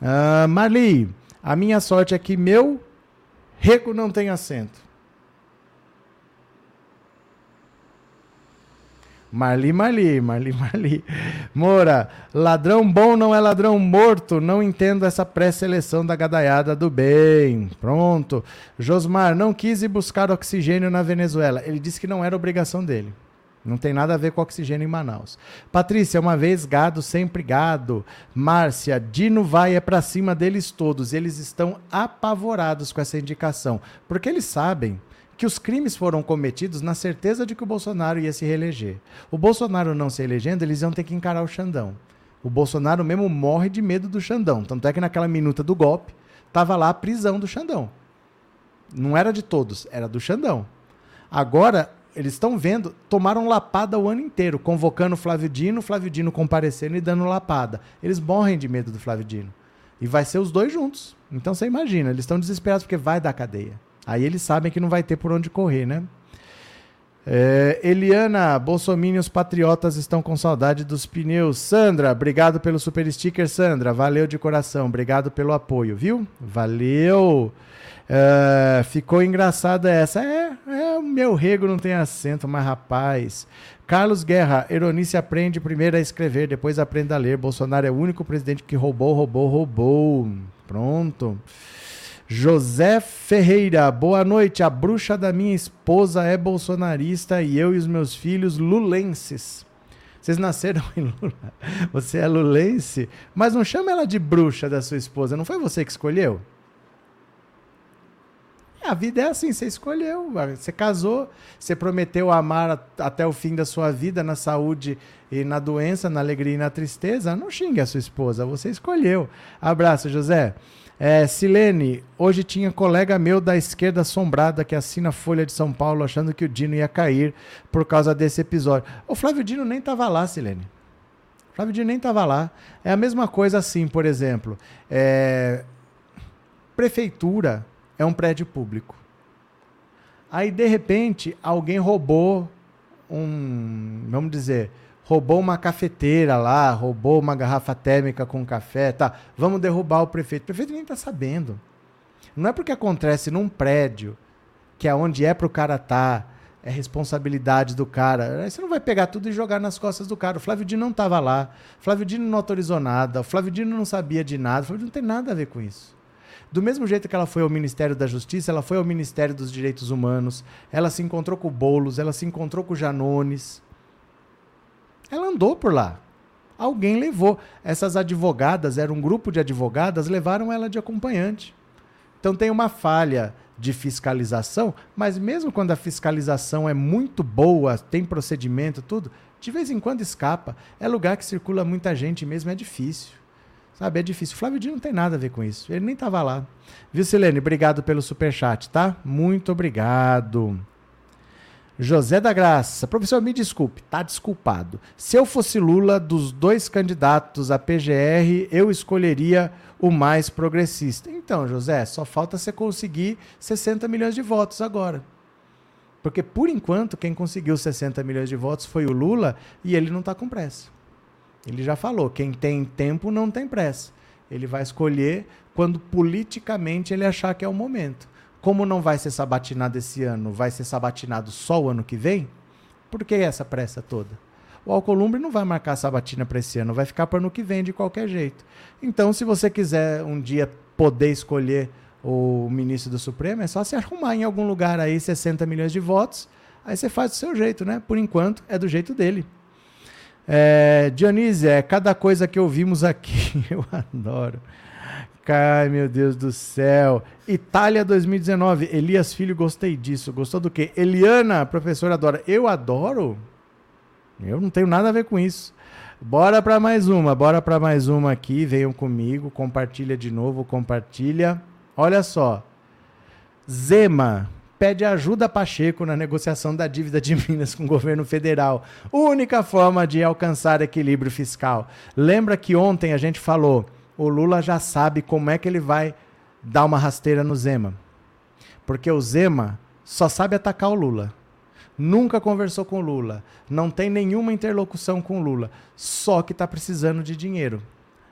Uh, Marli, a minha sorte é que meu rego não tem acento. Marli, Marli, Marli, Marli. Moura, ladrão bom não é ladrão morto. Não entendo essa pré-seleção da gadaiada do bem. Pronto. Josmar, não quis ir buscar oxigênio na Venezuela. Ele disse que não era obrigação dele. Não tem nada a ver com oxigênio em Manaus. Patrícia, uma vez gado, sempre gado. Márcia, Dino vai é para cima deles todos. Eles estão apavorados com essa indicação, porque eles sabem que os crimes foram cometidos na certeza de que o Bolsonaro ia se reeleger. O Bolsonaro não se elegendo, eles iam ter que encarar o Xandão. O Bolsonaro mesmo morre de medo do Xandão. Tanto é que naquela minuta do golpe, estava lá a prisão do Xandão. Não era de todos, era do Xandão. Agora, eles estão vendo, tomaram lapada o ano inteiro, convocando o Flávio Dino, Flávio Dino comparecendo e dando lapada. Eles morrem de medo do Flávio Dino. E vai ser os dois juntos. Então você imagina, eles estão desesperados porque vai dar cadeia. Aí eles sabem que não vai ter por onde correr, né? É, Eliana, Bolsominions patriotas estão com saudade dos pneus. Sandra, obrigado pelo super sticker, Sandra. Valeu de coração, obrigado pelo apoio, viu? Valeu. É, ficou engraçada essa. É, é, o meu rego não tem acento, mas rapaz. Carlos Guerra, Eronice aprende primeiro a escrever, depois aprende a ler. Bolsonaro é o único presidente que roubou, roubou, roubou. Pronto. José Ferreira, boa noite. A bruxa da minha esposa é bolsonarista e eu e os meus filhos lulenses. Vocês nasceram em Lula. Você é lulense, mas não chama ela de bruxa da sua esposa. Não foi você que escolheu? A vida é assim, você escolheu, você casou, você prometeu amar até o fim da sua vida, na saúde e na doença, na alegria e na tristeza. Não xingue a sua esposa, você escolheu. Abraço, José. É, Silene, hoje tinha colega meu da esquerda assombrada que assina Folha de São Paulo achando que o Dino ia cair por causa desse episódio. O Flávio Dino nem estava lá, Silene. O Flávio Dino nem estava lá. É a mesma coisa assim, por exemplo. É... Prefeitura é um prédio público. Aí, de repente, alguém roubou um, vamos dizer, roubou uma cafeteira lá, roubou uma garrafa térmica com café, tá? Vamos derrubar o prefeito. O prefeito nem está sabendo. Não é porque acontece num prédio, que é onde é para o cara tá, é responsabilidade do cara. Aí você não vai pegar tudo e jogar nas costas do cara. O Flávio Dino não estava lá. O Flávio Dino não autorizou nada. O Flávio Dino não sabia de nada. O Flávio Dino não tem nada a ver com isso. Do mesmo jeito que ela foi ao Ministério da Justiça, ela foi ao Ministério dos Direitos Humanos, ela se encontrou com o Boulos, ela se encontrou com o Janones. Ela andou por lá. Alguém levou. Essas advogadas, era um grupo de advogadas, levaram ela de acompanhante. Então tem uma falha de fiscalização, mas mesmo quando a fiscalização é muito boa, tem procedimento, tudo, de vez em quando escapa. É lugar que circula muita gente mesmo, é difícil. Sabe, é difícil. Flávio Dino não tem nada a ver com isso. Ele nem estava lá. Viu, Silene? Obrigado pelo superchat, tá? Muito obrigado. José da Graça. Professor, me desculpe, tá desculpado. Se eu fosse Lula, dos dois candidatos à PGR, eu escolheria o mais progressista. Então, José, só falta você conseguir 60 milhões de votos agora. Porque, por enquanto, quem conseguiu 60 milhões de votos foi o Lula e ele não está com pressa. Ele já falou: quem tem tempo não tem pressa. Ele vai escolher quando politicamente ele achar que é o momento. Como não vai ser sabatinado esse ano, vai ser sabatinado só o ano que vem? Por que essa pressa toda? O Alcolumbre não vai marcar a sabatina para esse ano, vai ficar para ano que vem de qualquer jeito. Então, se você quiser um dia poder escolher o ministro do Supremo, é só se arrumar em algum lugar aí 60 milhões de votos, aí você faz do seu jeito, né? Por enquanto, é do jeito dele. É, Dionísio, é cada coisa que ouvimos aqui, eu adoro. Ai, meu Deus do céu. Itália 2019. Elias Filho, gostei disso. Gostou do quê? Eliana, professora adora. Eu adoro? Eu não tenho nada a ver com isso. Bora para mais uma, bora para mais uma aqui. Venham comigo, compartilha de novo, compartilha. Olha só. Zema pede ajuda a Pacheco na negociação da dívida de Minas com o governo federal. Única forma de alcançar equilíbrio fiscal. Lembra que ontem a gente falou o Lula já sabe como é que ele vai dar uma rasteira no Zema. Porque o Zema só sabe atacar o Lula. Nunca conversou com o Lula. Não tem nenhuma interlocução com o Lula. Só que está precisando de dinheiro.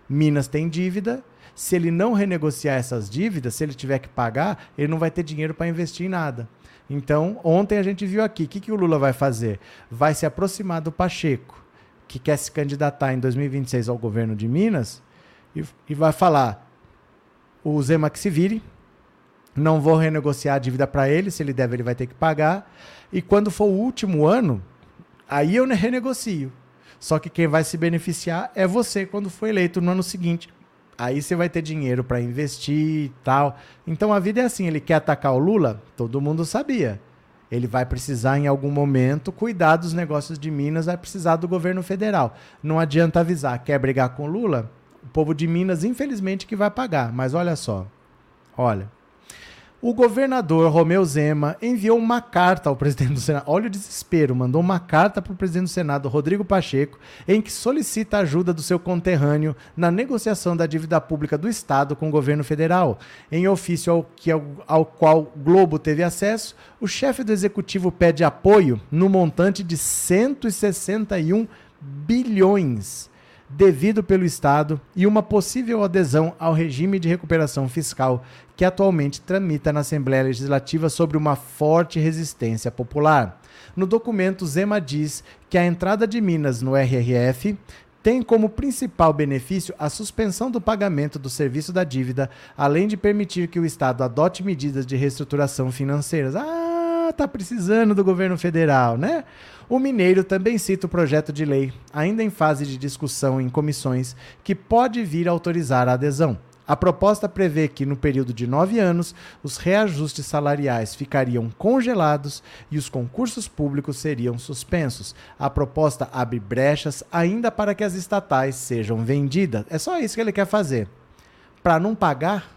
Minas tem dívida. Se ele não renegociar essas dívidas, se ele tiver que pagar, ele não vai ter dinheiro para investir em nada. Então, ontem a gente viu aqui, o que, que o Lula vai fazer? Vai se aproximar do Pacheco, que quer se candidatar em 2026 ao governo de Minas, e, e vai falar: o Zema que se vire, não vou renegociar a dívida para ele, se ele deve, ele vai ter que pagar. E quando for o último ano, aí eu renegocio. Só que quem vai se beneficiar é você quando for eleito no ano seguinte. Aí você vai ter dinheiro para investir e tal. Então a vida é assim: ele quer atacar o Lula? Todo mundo sabia. Ele vai precisar, em algum momento, cuidar dos negócios de Minas, vai precisar do governo federal. Não adianta avisar, quer brigar com o Lula? O povo de Minas, infelizmente, que vai pagar. Mas olha só. Olha. O governador Romeu Zema enviou uma carta ao presidente do Senado. Olha o desespero, mandou uma carta para o presidente do Senado, Rodrigo Pacheco, em que solicita ajuda do seu conterrâneo na negociação da dívida pública do Estado com o governo federal. Em ofício ao, que, ao, ao qual Globo teve acesso, o chefe do executivo pede apoio no montante de 161 bilhões devido pelo Estado e uma possível adesão ao regime de recuperação fiscal que atualmente tramita na Assembleia Legislativa sobre uma forte resistência popular. No documento, Zema diz que a entrada de Minas no RRF tem como principal benefício a suspensão do pagamento do serviço da dívida, além de permitir que o Estado adote medidas de reestruturação financeiras. Ah, tá precisando do governo federal, né? O Mineiro também cita o projeto de lei, ainda em fase de discussão em comissões, que pode vir a autorizar a adesão. A proposta prevê que, no período de nove anos, os reajustes salariais ficariam congelados e os concursos públicos seriam suspensos. A proposta abre brechas ainda para que as estatais sejam vendidas. É só isso que ele quer fazer. Para não pagar,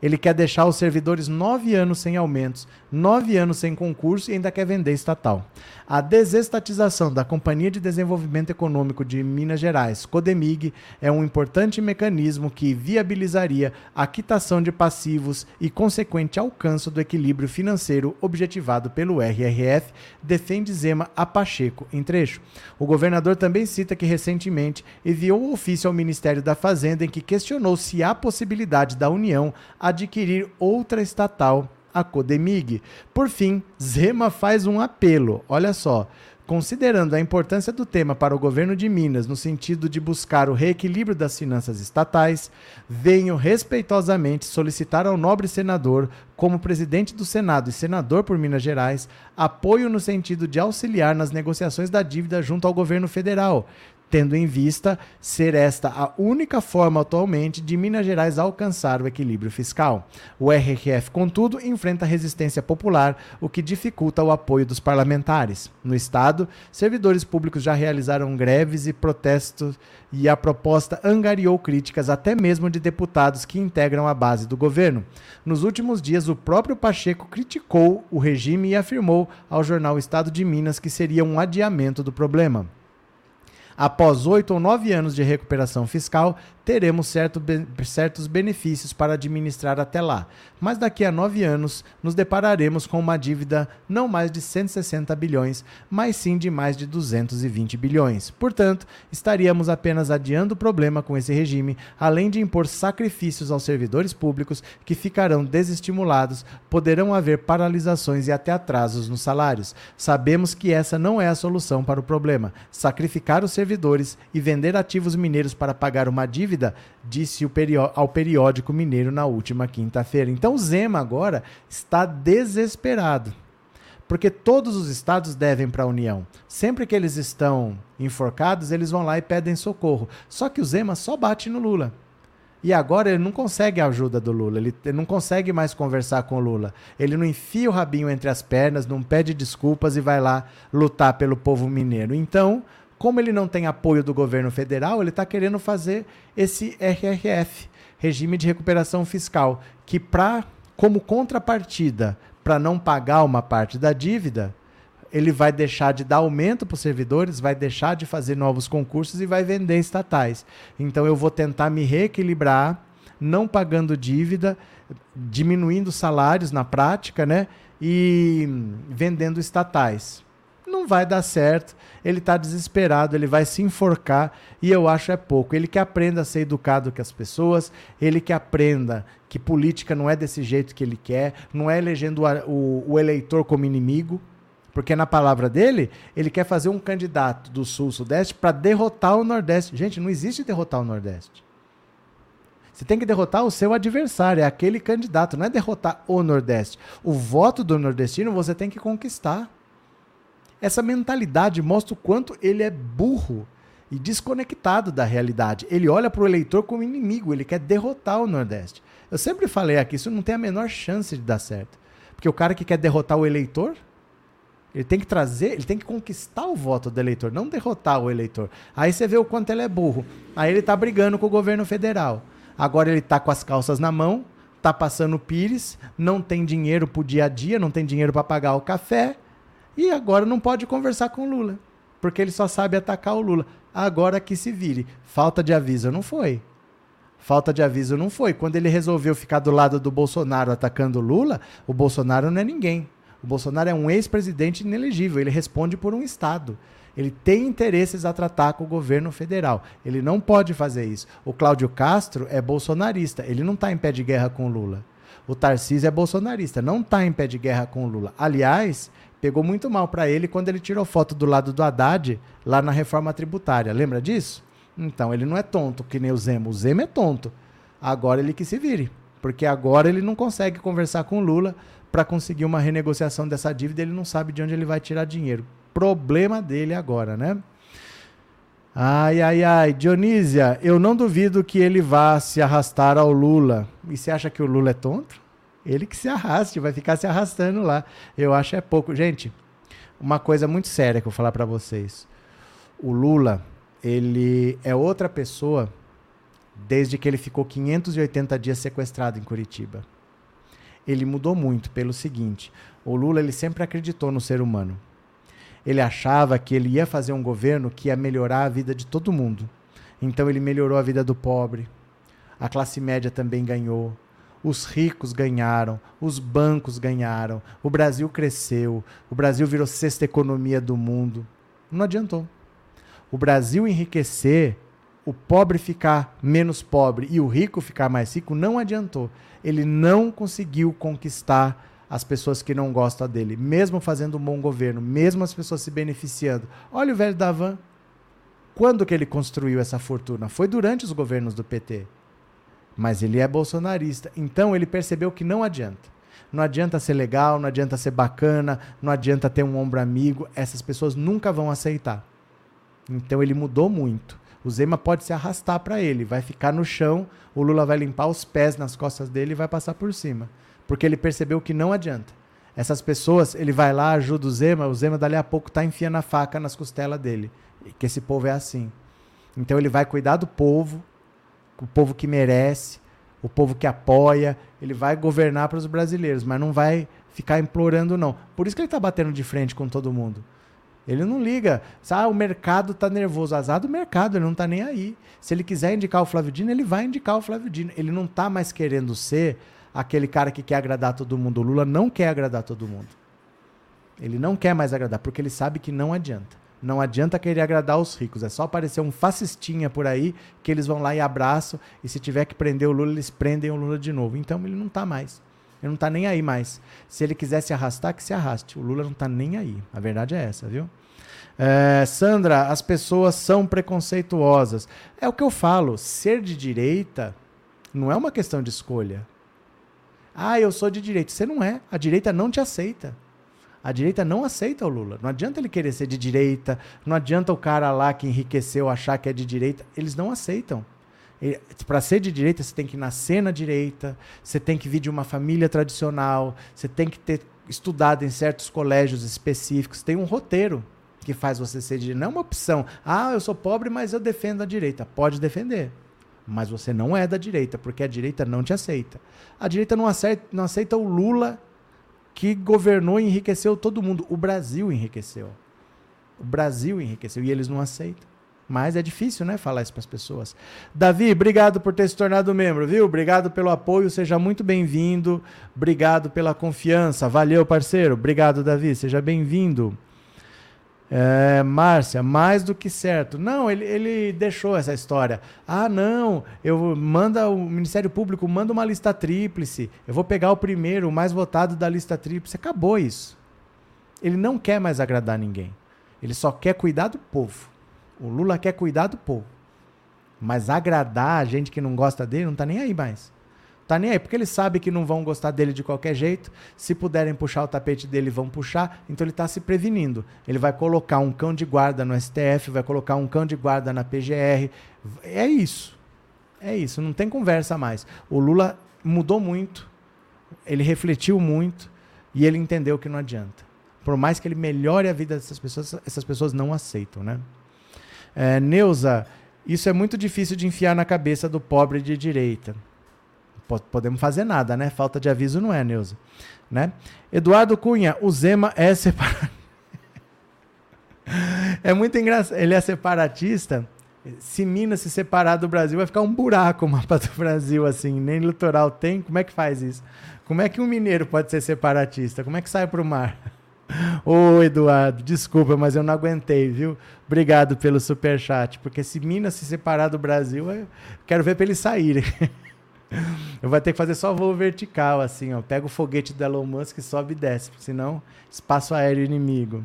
ele quer deixar os servidores nove anos sem aumentos, nove anos sem concurso e ainda quer vender estatal. A desestatização da Companhia de Desenvolvimento Econômico de Minas Gerais, Codemig, é um importante mecanismo que viabilizaria a quitação de passivos e consequente alcance do equilíbrio financeiro objetivado pelo RRF, defende Zema a Pacheco em trecho. O governador também cita que recentemente enviou um ofício ao Ministério da Fazenda em que questionou se há possibilidade da União adquirir outra estatal a Codemig. Por fim, Zema faz um apelo. Olha só. Considerando a importância do tema para o governo de Minas no sentido de buscar o reequilíbrio das finanças estatais, venho respeitosamente solicitar ao nobre senador, como presidente do Senado e senador por Minas Gerais, apoio no sentido de auxiliar nas negociações da dívida junto ao governo federal, tendo em vista ser esta a única forma atualmente de Minas Gerais alcançar o equilíbrio fiscal. O RRF, contudo, enfrenta resistência popular, o que dificulta o apoio dos parlamentares. No estado, servidores públicos já realizaram greves e protestos e a proposta angariou críticas até mesmo de deputados que integram a base do governo. Nos últimos dias, o próprio Pacheco criticou o regime e afirmou ao jornal Estado de Minas que seria um adiamento do problema. Após oito ou nove anos de recuperação fiscal, teremos certo, certos benefícios para administrar até lá. Mas daqui a nove anos, nos depararemos com uma dívida não mais de 160 bilhões, mas sim de mais de 220 bilhões. Portanto, estaríamos apenas adiando o problema com esse regime, além de impor sacrifícios aos servidores públicos que ficarão desestimulados, poderão haver paralisações e até atrasos nos salários. Sabemos que essa não é a solução para o problema. Sacrificar os servidores e vender ativos mineiros para pagar uma dívida dívida, disse ao periódico mineiro na última quinta-feira. Então Zema agora está desesperado. Porque todos os estados devem para a União. Sempre que eles estão enforcados, eles vão lá e pedem socorro. Só que o Zema só bate no Lula. E agora ele não consegue a ajuda do Lula, ele não consegue mais conversar com o Lula. Ele não enfia o rabinho entre as pernas, não pede desculpas e vai lá lutar pelo povo mineiro. Então, como ele não tem apoio do governo federal, ele está querendo fazer esse RRF, Regime de Recuperação Fiscal, que para como contrapartida para não pagar uma parte da dívida, ele vai deixar de dar aumento para os servidores, vai deixar de fazer novos concursos e vai vender estatais. Então eu vou tentar me reequilibrar, não pagando dívida, diminuindo salários na prática, né? E vendendo estatais não vai dar certo, ele está desesperado, ele vai se enforcar e eu acho é pouco. Ele que aprenda a ser educado com as pessoas, ele que aprenda que política não é desse jeito que ele quer, não é elegendo o, o eleitor como inimigo, porque na palavra dele, ele quer fazer um candidato do Sul-Sudeste para derrotar o Nordeste. Gente, não existe derrotar o Nordeste. Você tem que derrotar o seu adversário, é aquele candidato, não é derrotar o Nordeste. O voto do nordestino você tem que conquistar. Essa mentalidade mostra o quanto ele é burro e desconectado da realidade. Ele olha para o eleitor como inimigo, ele quer derrotar o Nordeste. Eu sempre falei aqui, isso não tem a menor chance de dar certo. Porque o cara que quer derrotar o eleitor, ele tem que trazer, ele tem que conquistar o voto do eleitor, não derrotar o eleitor. Aí você vê o quanto ele é burro. Aí ele está brigando com o governo federal. Agora ele está com as calças na mão, está passando pires, não tem dinheiro para o dia a dia, não tem dinheiro para pagar o café e agora não pode conversar com o Lula, porque ele só sabe atacar o Lula. Agora que se vire. Falta de aviso não foi. Falta de aviso não foi. Quando ele resolveu ficar do lado do Bolsonaro atacando o Lula, o Bolsonaro não é ninguém. O Bolsonaro é um ex-presidente inelegível. Ele responde por um Estado. Ele tem interesses a tratar com o governo federal. Ele não pode fazer isso. O Cláudio Castro é bolsonarista. Ele não está em pé de guerra com o Lula. O Tarcísio é bolsonarista. Não está em pé de guerra com o Lula. Aliás, Pegou muito mal para ele quando ele tirou foto do lado do Haddad lá na reforma tributária. Lembra disso? Então, ele não é tonto que nem o Zema. O Zema é tonto. Agora ele que se vire. Porque agora ele não consegue conversar com o Lula para conseguir uma renegociação dessa dívida. Ele não sabe de onde ele vai tirar dinheiro. Problema dele agora, né? Ai, ai, ai. Dionísia, eu não duvido que ele vá se arrastar ao Lula. E você acha que o Lula é tonto? Ele que se arraste, vai ficar se arrastando lá. Eu acho é pouco. Gente, uma coisa muito séria que eu vou falar para vocês. O Lula, ele é outra pessoa desde que ele ficou 580 dias sequestrado em Curitiba. Ele mudou muito pelo seguinte: o Lula ele sempre acreditou no ser humano. Ele achava que ele ia fazer um governo que ia melhorar a vida de todo mundo. Então ele melhorou a vida do pobre. A classe média também ganhou os ricos ganharam, os bancos ganharam, o Brasil cresceu, o Brasil virou sexta economia do mundo. Não adiantou. O Brasil enriquecer, o pobre ficar menos pobre e o rico ficar mais rico, não adiantou. Ele não conseguiu conquistar as pessoas que não gostam dele, mesmo fazendo um bom governo, mesmo as pessoas se beneficiando. Olha o velho da van. Quando que ele construiu essa fortuna? Foi durante os governos do PT mas ele é bolsonarista. Então ele percebeu que não adianta. Não adianta ser legal, não adianta ser bacana, não adianta ter um ombro amigo. Essas pessoas nunca vão aceitar. Então ele mudou muito. O Zema pode se arrastar para ele, vai ficar no chão, o Lula vai limpar os pés nas costas dele e vai passar por cima. Porque ele percebeu que não adianta. Essas pessoas, ele vai lá, ajuda o Zema, o Zema dali a pouco tá enfiando a faca nas costelas dele. Que esse povo é assim. Então ele vai cuidar do povo, o povo que merece, o povo que apoia, ele vai governar para os brasileiros, mas não vai ficar implorando não. Por isso que ele está batendo de frente com todo mundo. Ele não liga. Ah, o mercado tá nervoso. Azar do mercado, ele não tá nem aí. Se ele quiser indicar o Flávio Dino, ele vai indicar o Flávio Dino. Ele não tá mais querendo ser aquele cara que quer agradar todo mundo. O Lula não quer agradar todo mundo. Ele não quer mais agradar, porque ele sabe que não adianta. Não adianta querer agradar os ricos. É só aparecer um fascistinha por aí que eles vão lá e abraçam. E se tiver que prender o Lula, eles prendem o Lula de novo. Então ele não tá mais. Ele não tá nem aí mais. Se ele quiser se arrastar, que se arraste. O Lula não tá nem aí. A verdade é essa, viu? É, Sandra, as pessoas são preconceituosas. É o que eu falo. Ser de direita não é uma questão de escolha. Ah, eu sou de direita. Você não é. A direita não te aceita. A direita não aceita o Lula. Não adianta ele querer ser de direita. Não adianta o cara lá que enriqueceu achar que é de direita. Eles não aceitam. Para ser de direita, você tem que nascer na direita, você tem que vir de uma família tradicional, você tem que ter estudado em certos colégios específicos. Tem um roteiro que faz você ser de direita. Não é uma opção. Ah, eu sou pobre, mas eu defendo a direita. Pode defender. Mas você não é da direita, porque a direita não te aceita. A direita não aceita, não aceita o Lula que governou e enriqueceu todo mundo. O Brasil enriqueceu. O Brasil enriqueceu e eles não aceitam. Mas é difícil, né, falar isso para as pessoas. Davi, obrigado por ter se tornado membro, viu? Obrigado pelo apoio, seja muito bem-vindo. Obrigado pela confiança. Valeu, parceiro. Obrigado, Davi, seja bem-vindo. É, Márcia, mais do que certo. Não, ele, ele deixou essa história. Ah, não, eu manda o Ministério Público manda uma lista tríplice. Eu vou pegar o primeiro, o mais votado da lista tríplice. Acabou isso. Ele não quer mais agradar ninguém. Ele só quer cuidar do povo. O Lula quer cuidar do povo. Mas agradar a gente que não gosta dele não tá nem aí mais. Tá nem aí, porque ele sabe que não vão gostar dele de qualquer jeito. Se puderem puxar o tapete dele, vão puxar. Então ele está se prevenindo. Ele vai colocar um cão de guarda no STF, vai colocar um cão de guarda na PGR. É isso. É isso. Não tem conversa mais. O Lula mudou muito. Ele refletiu muito e ele entendeu que não adianta. Por mais que ele melhore a vida dessas pessoas, essas pessoas não aceitam, né? É, Neuza, isso é muito difícil de enfiar na cabeça do pobre de direita. Podemos fazer nada, né? Falta de aviso não é, Neuza. Né? Eduardo Cunha, o Zema é separatista. é muito engraçado. Ele é separatista. Se Minas se separar do Brasil, vai ficar um buraco o mapa do Brasil, assim. Nem litoral tem. Como é que faz isso? Como é que um mineiro pode ser separatista? Como é que sai para o mar? Ô, Eduardo, desculpa, mas eu não aguentei, viu? Obrigado pelo super chat, porque se Minas se separar do Brasil, eu quero ver para eles saírem. Eu vou ter que fazer só voo vertical, assim, ó. Pega o foguete do Elon Musk e sobe e desce, senão espaço aéreo inimigo.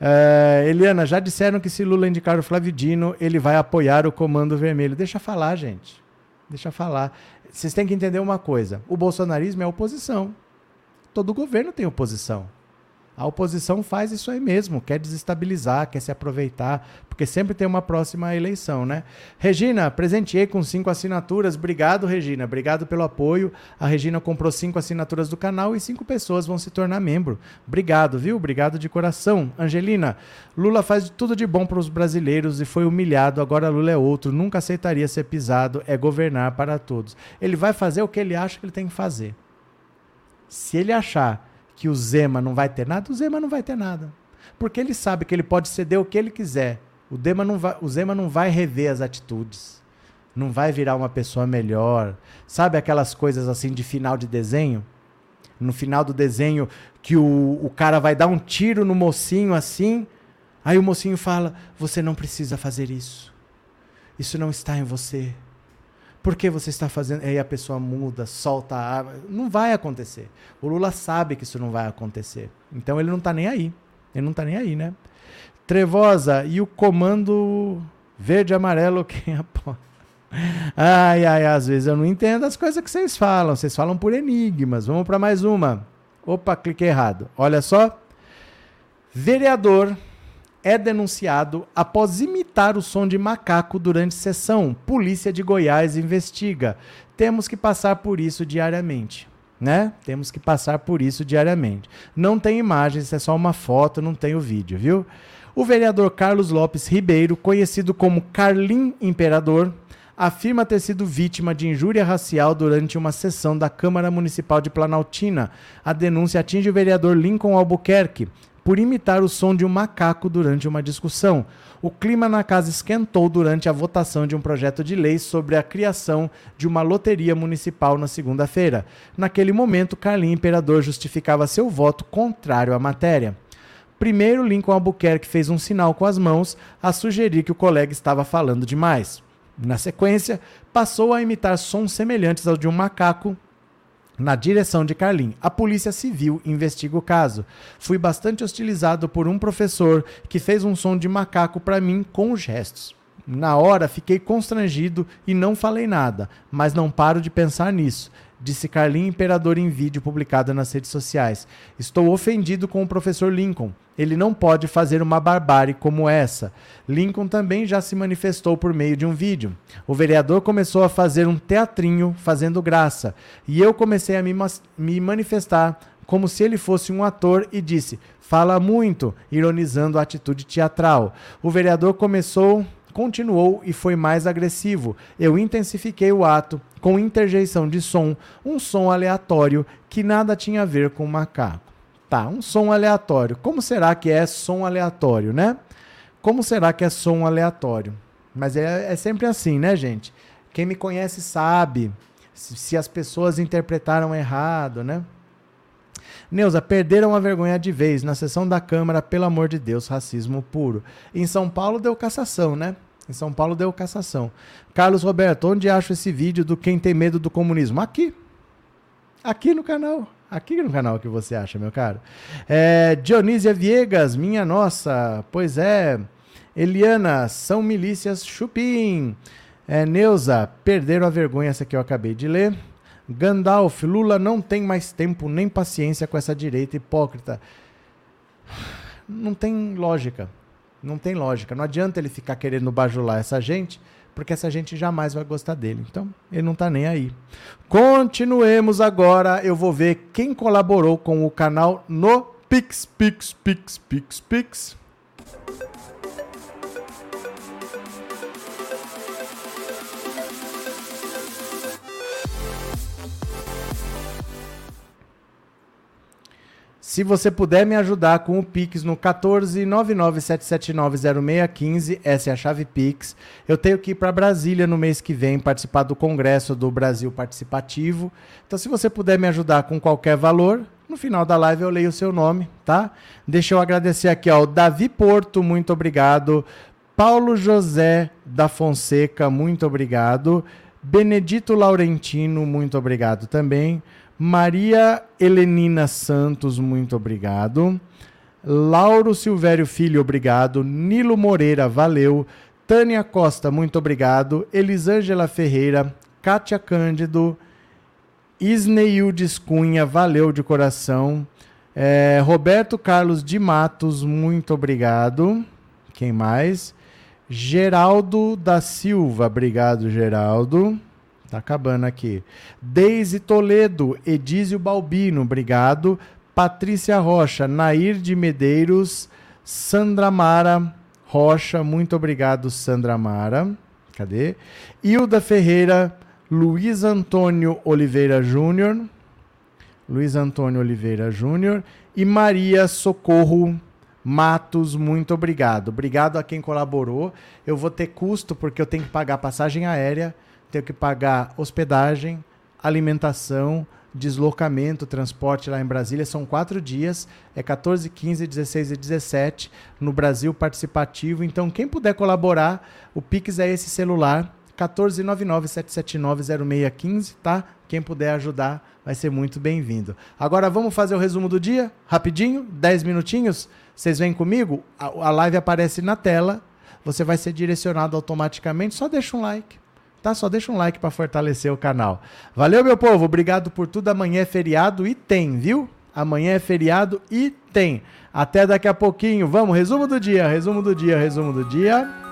Uh, Eliana, já disseram que se Lula indicar o Flávio Dino, ele vai apoiar o Comando Vermelho. Deixa falar, gente. Deixa falar. Vocês têm que entender uma coisa: o bolsonarismo é oposição. Todo governo tem oposição. A oposição faz isso aí mesmo, quer desestabilizar, quer se aproveitar, porque sempre tem uma próxima eleição, né? Regina, presenteei com cinco assinaturas. Obrigado, Regina. Obrigado pelo apoio. A Regina comprou cinco assinaturas do canal e cinco pessoas vão se tornar membro. Obrigado, viu? Obrigado de coração. Angelina, Lula faz tudo de bom para os brasileiros e foi humilhado. Agora Lula é outro. Nunca aceitaria ser pisado. É governar para todos. Ele vai fazer o que ele acha que ele tem que fazer. Se ele achar que o Zema não vai ter nada, o Zema não vai ter nada. Porque ele sabe que ele pode ceder o que ele quiser. O, Dema não vai, o Zema não vai rever as atitudes. Não vai virar uma pessoa melhor. Sabe aquelas coisas assim de final de desenho? No final do desenho, que o, o cara vai dar um tiro no mocinho assim. Aí o mocinho fala: Você não precisa fazer isso. Isso não está em você. Por que você está fazendo? Aí a pessoa muda, solta a arma. Não vai acontecer. O Lula sabe que isso não vai acontecer. Então ele não está nem aí. Ele não está nem aí, né? Trevosa e o comando verde amarelo quem apoia. Ai, ai, às vezes eu não entendo as coisas que vocês falam. Vocês falam por enigmas. Vamos para mais uma. Opa, cliquei errado. Olha só. Vereador é denunciado após imitar o som de macaco durante sessão. Polícia de Goiás investiga. Temos que passar por isso diariamente. Né? Temos que passar por isso diariamente. Não tem imagens, é só uma foto, não tem o vídeo, viu? O vereador Carlos Lopes Ribeiro, conhecido como Carlim Imperador, afirma ter sido vítima de injúria racial durante uma sessão da Câmara Municipal de Planaltina. A denúncia atinge o vereador Lincoln Albuquerque por imitar o som de um macaco durante uma discussão. O clima na casa esquentou durante a votação de um projeto de lei sobre a criação de uma loteria municipal na segunda-feira. Naquele momento, Carlinhos Imperador justificava seu voto contrário à matéria. Primeiro, Lincoln Albuquerque fez um sinal com as mãos a sugerir que o colega estava falando demais. Na sequência, passou a imitar sons semelhantes ao de um macaco na direção de Carlin. A Polícia Civil investiga o caso. Fui bastante hostilizado por um professor que fez um som de macaco para mim com gestos. Na hora fiquei constrangido e não falei nada, mas não paro de pensar nisso disse Carlinhos Imperador em vídeo publicado nas redes sociais. Estou ofendido com o professor Lincoln. Ele não pode fazer uma barbárie como essa. Lincoln também já se manifestou por meio de um vídeo. O vereador começou a fazer um teatrinho fazendo graça, e eu comecei a me, me manifestar como se ele fosse um ator e disse: "Fala muito", ironizando a atitude teatral. O vereador começou continuou e foi mais agressivo. Eu intensifiquei o ato com interjeição de som, um som aleatório que nada tinha a ver com o macaco. Tá, um som aleatório. Como será que é som aleatório, né? Como será que é som aleatório? Mas é, é sempre assim, né, gente? Quem me conhece sabe se, se as pessoas interpretaram errado, né? Neuza, perderam a vergonha de vez na sessão da Câmara, pelo amor de Deus, racismo puro. Em São Paulo deu cassação, né? Em São Paulo deu cassação. Carlos Roberto, onde acho esse vídeo do Quem Tem Medo do Comunismo? Aqui. Aqui no canal. Aqui no canal que você acha, meu caro. É, Dionísia Viegas, minha nossa. Pois é. Eliana, são milícias chupim. É, Neuza, perderam a vergonha, essa que eu acabei de ler. Gandalf, Lula não tem mais tempo nem paciência com essa direita hipócrita. Não tem lógica. Não tem lógica. Não adianta ele ficar querendo bajular essa gente, porque essa gente jamais vai gostar dele. Então, ele não está nem aí. Continuemos agora. Eu vou ver quem colaborou com o canal no Pix, Pix, Pix, Pix, Pix. Se você puder me ajudar com o Pix no 14997790615, essa é a chave Pix. Eu tenho que ir para Brasília no mês que vem participar do Congresso do Brasil Participativo. Então, se você puder me ajudar com qualquer valor, no final da live eu leio o seu nome, tá? Deixa eu agradecer aqui ao Davi Porto, muito obrigado. Paulo José da Fonseca, muito obrigado. Benedito Laurentino, muito obrigado também. Maria Helenina Santos, muito obrigado. Lauro Silvério Filho, obrigado. Nilo Moreira, valeu. Tânia Costa, muito obrigado. Elisângela Ferreira, Kátia Cândido, Isneildes Cunha, valeu de coração. É, Roberto Carlos de Matos, muito obrigado. Quem mais? Geraldo da Silva, obrigado, Geraldo. Tá acabando aqui. Deise Toledo, Edísio Balbino, obrigado. Patrícia Rocha, Nair de Medeiros, Sandra Mara Rocha, muito obrigado, Sandra Mara. Cadê? Hilda Ferreira, Luiz Antônio Oliveira Júnior. Luiz Antônio Oliveira Júnior e Maria Socorro Matos, muito obrigado. Obrigado a quem colaborou. Eu vou ter custo porque eu tenho que pagar passagem aérea tenho que pagar hospedagem, alimentação, deslocamento, transporte lá em Brasília. São quatro dias, é 14, 15, 16 e 17 no Brasil Participativo. Então, quem puder colaborar, o Pix é esse celular, 14997790615, tá? Quem puder ajudar vai ser muito bem-vindo. Agora vamos fazer o resumo do dia, rapidinho, 10 minutinhos. Vocês vêm comigo? A live aparece na tela, você vai ser direcionado automaticamente, só deixa um like tá? Só deixa um like para fortalecer o canal. Valeu, meu povo. Obrigado por tudo. Amanhã é feriado e tem, viu? Amanhã é feriado e tem. Até daqui a pouquinho. Vamos, resumo do dia, resumo do dia, resumo do dia.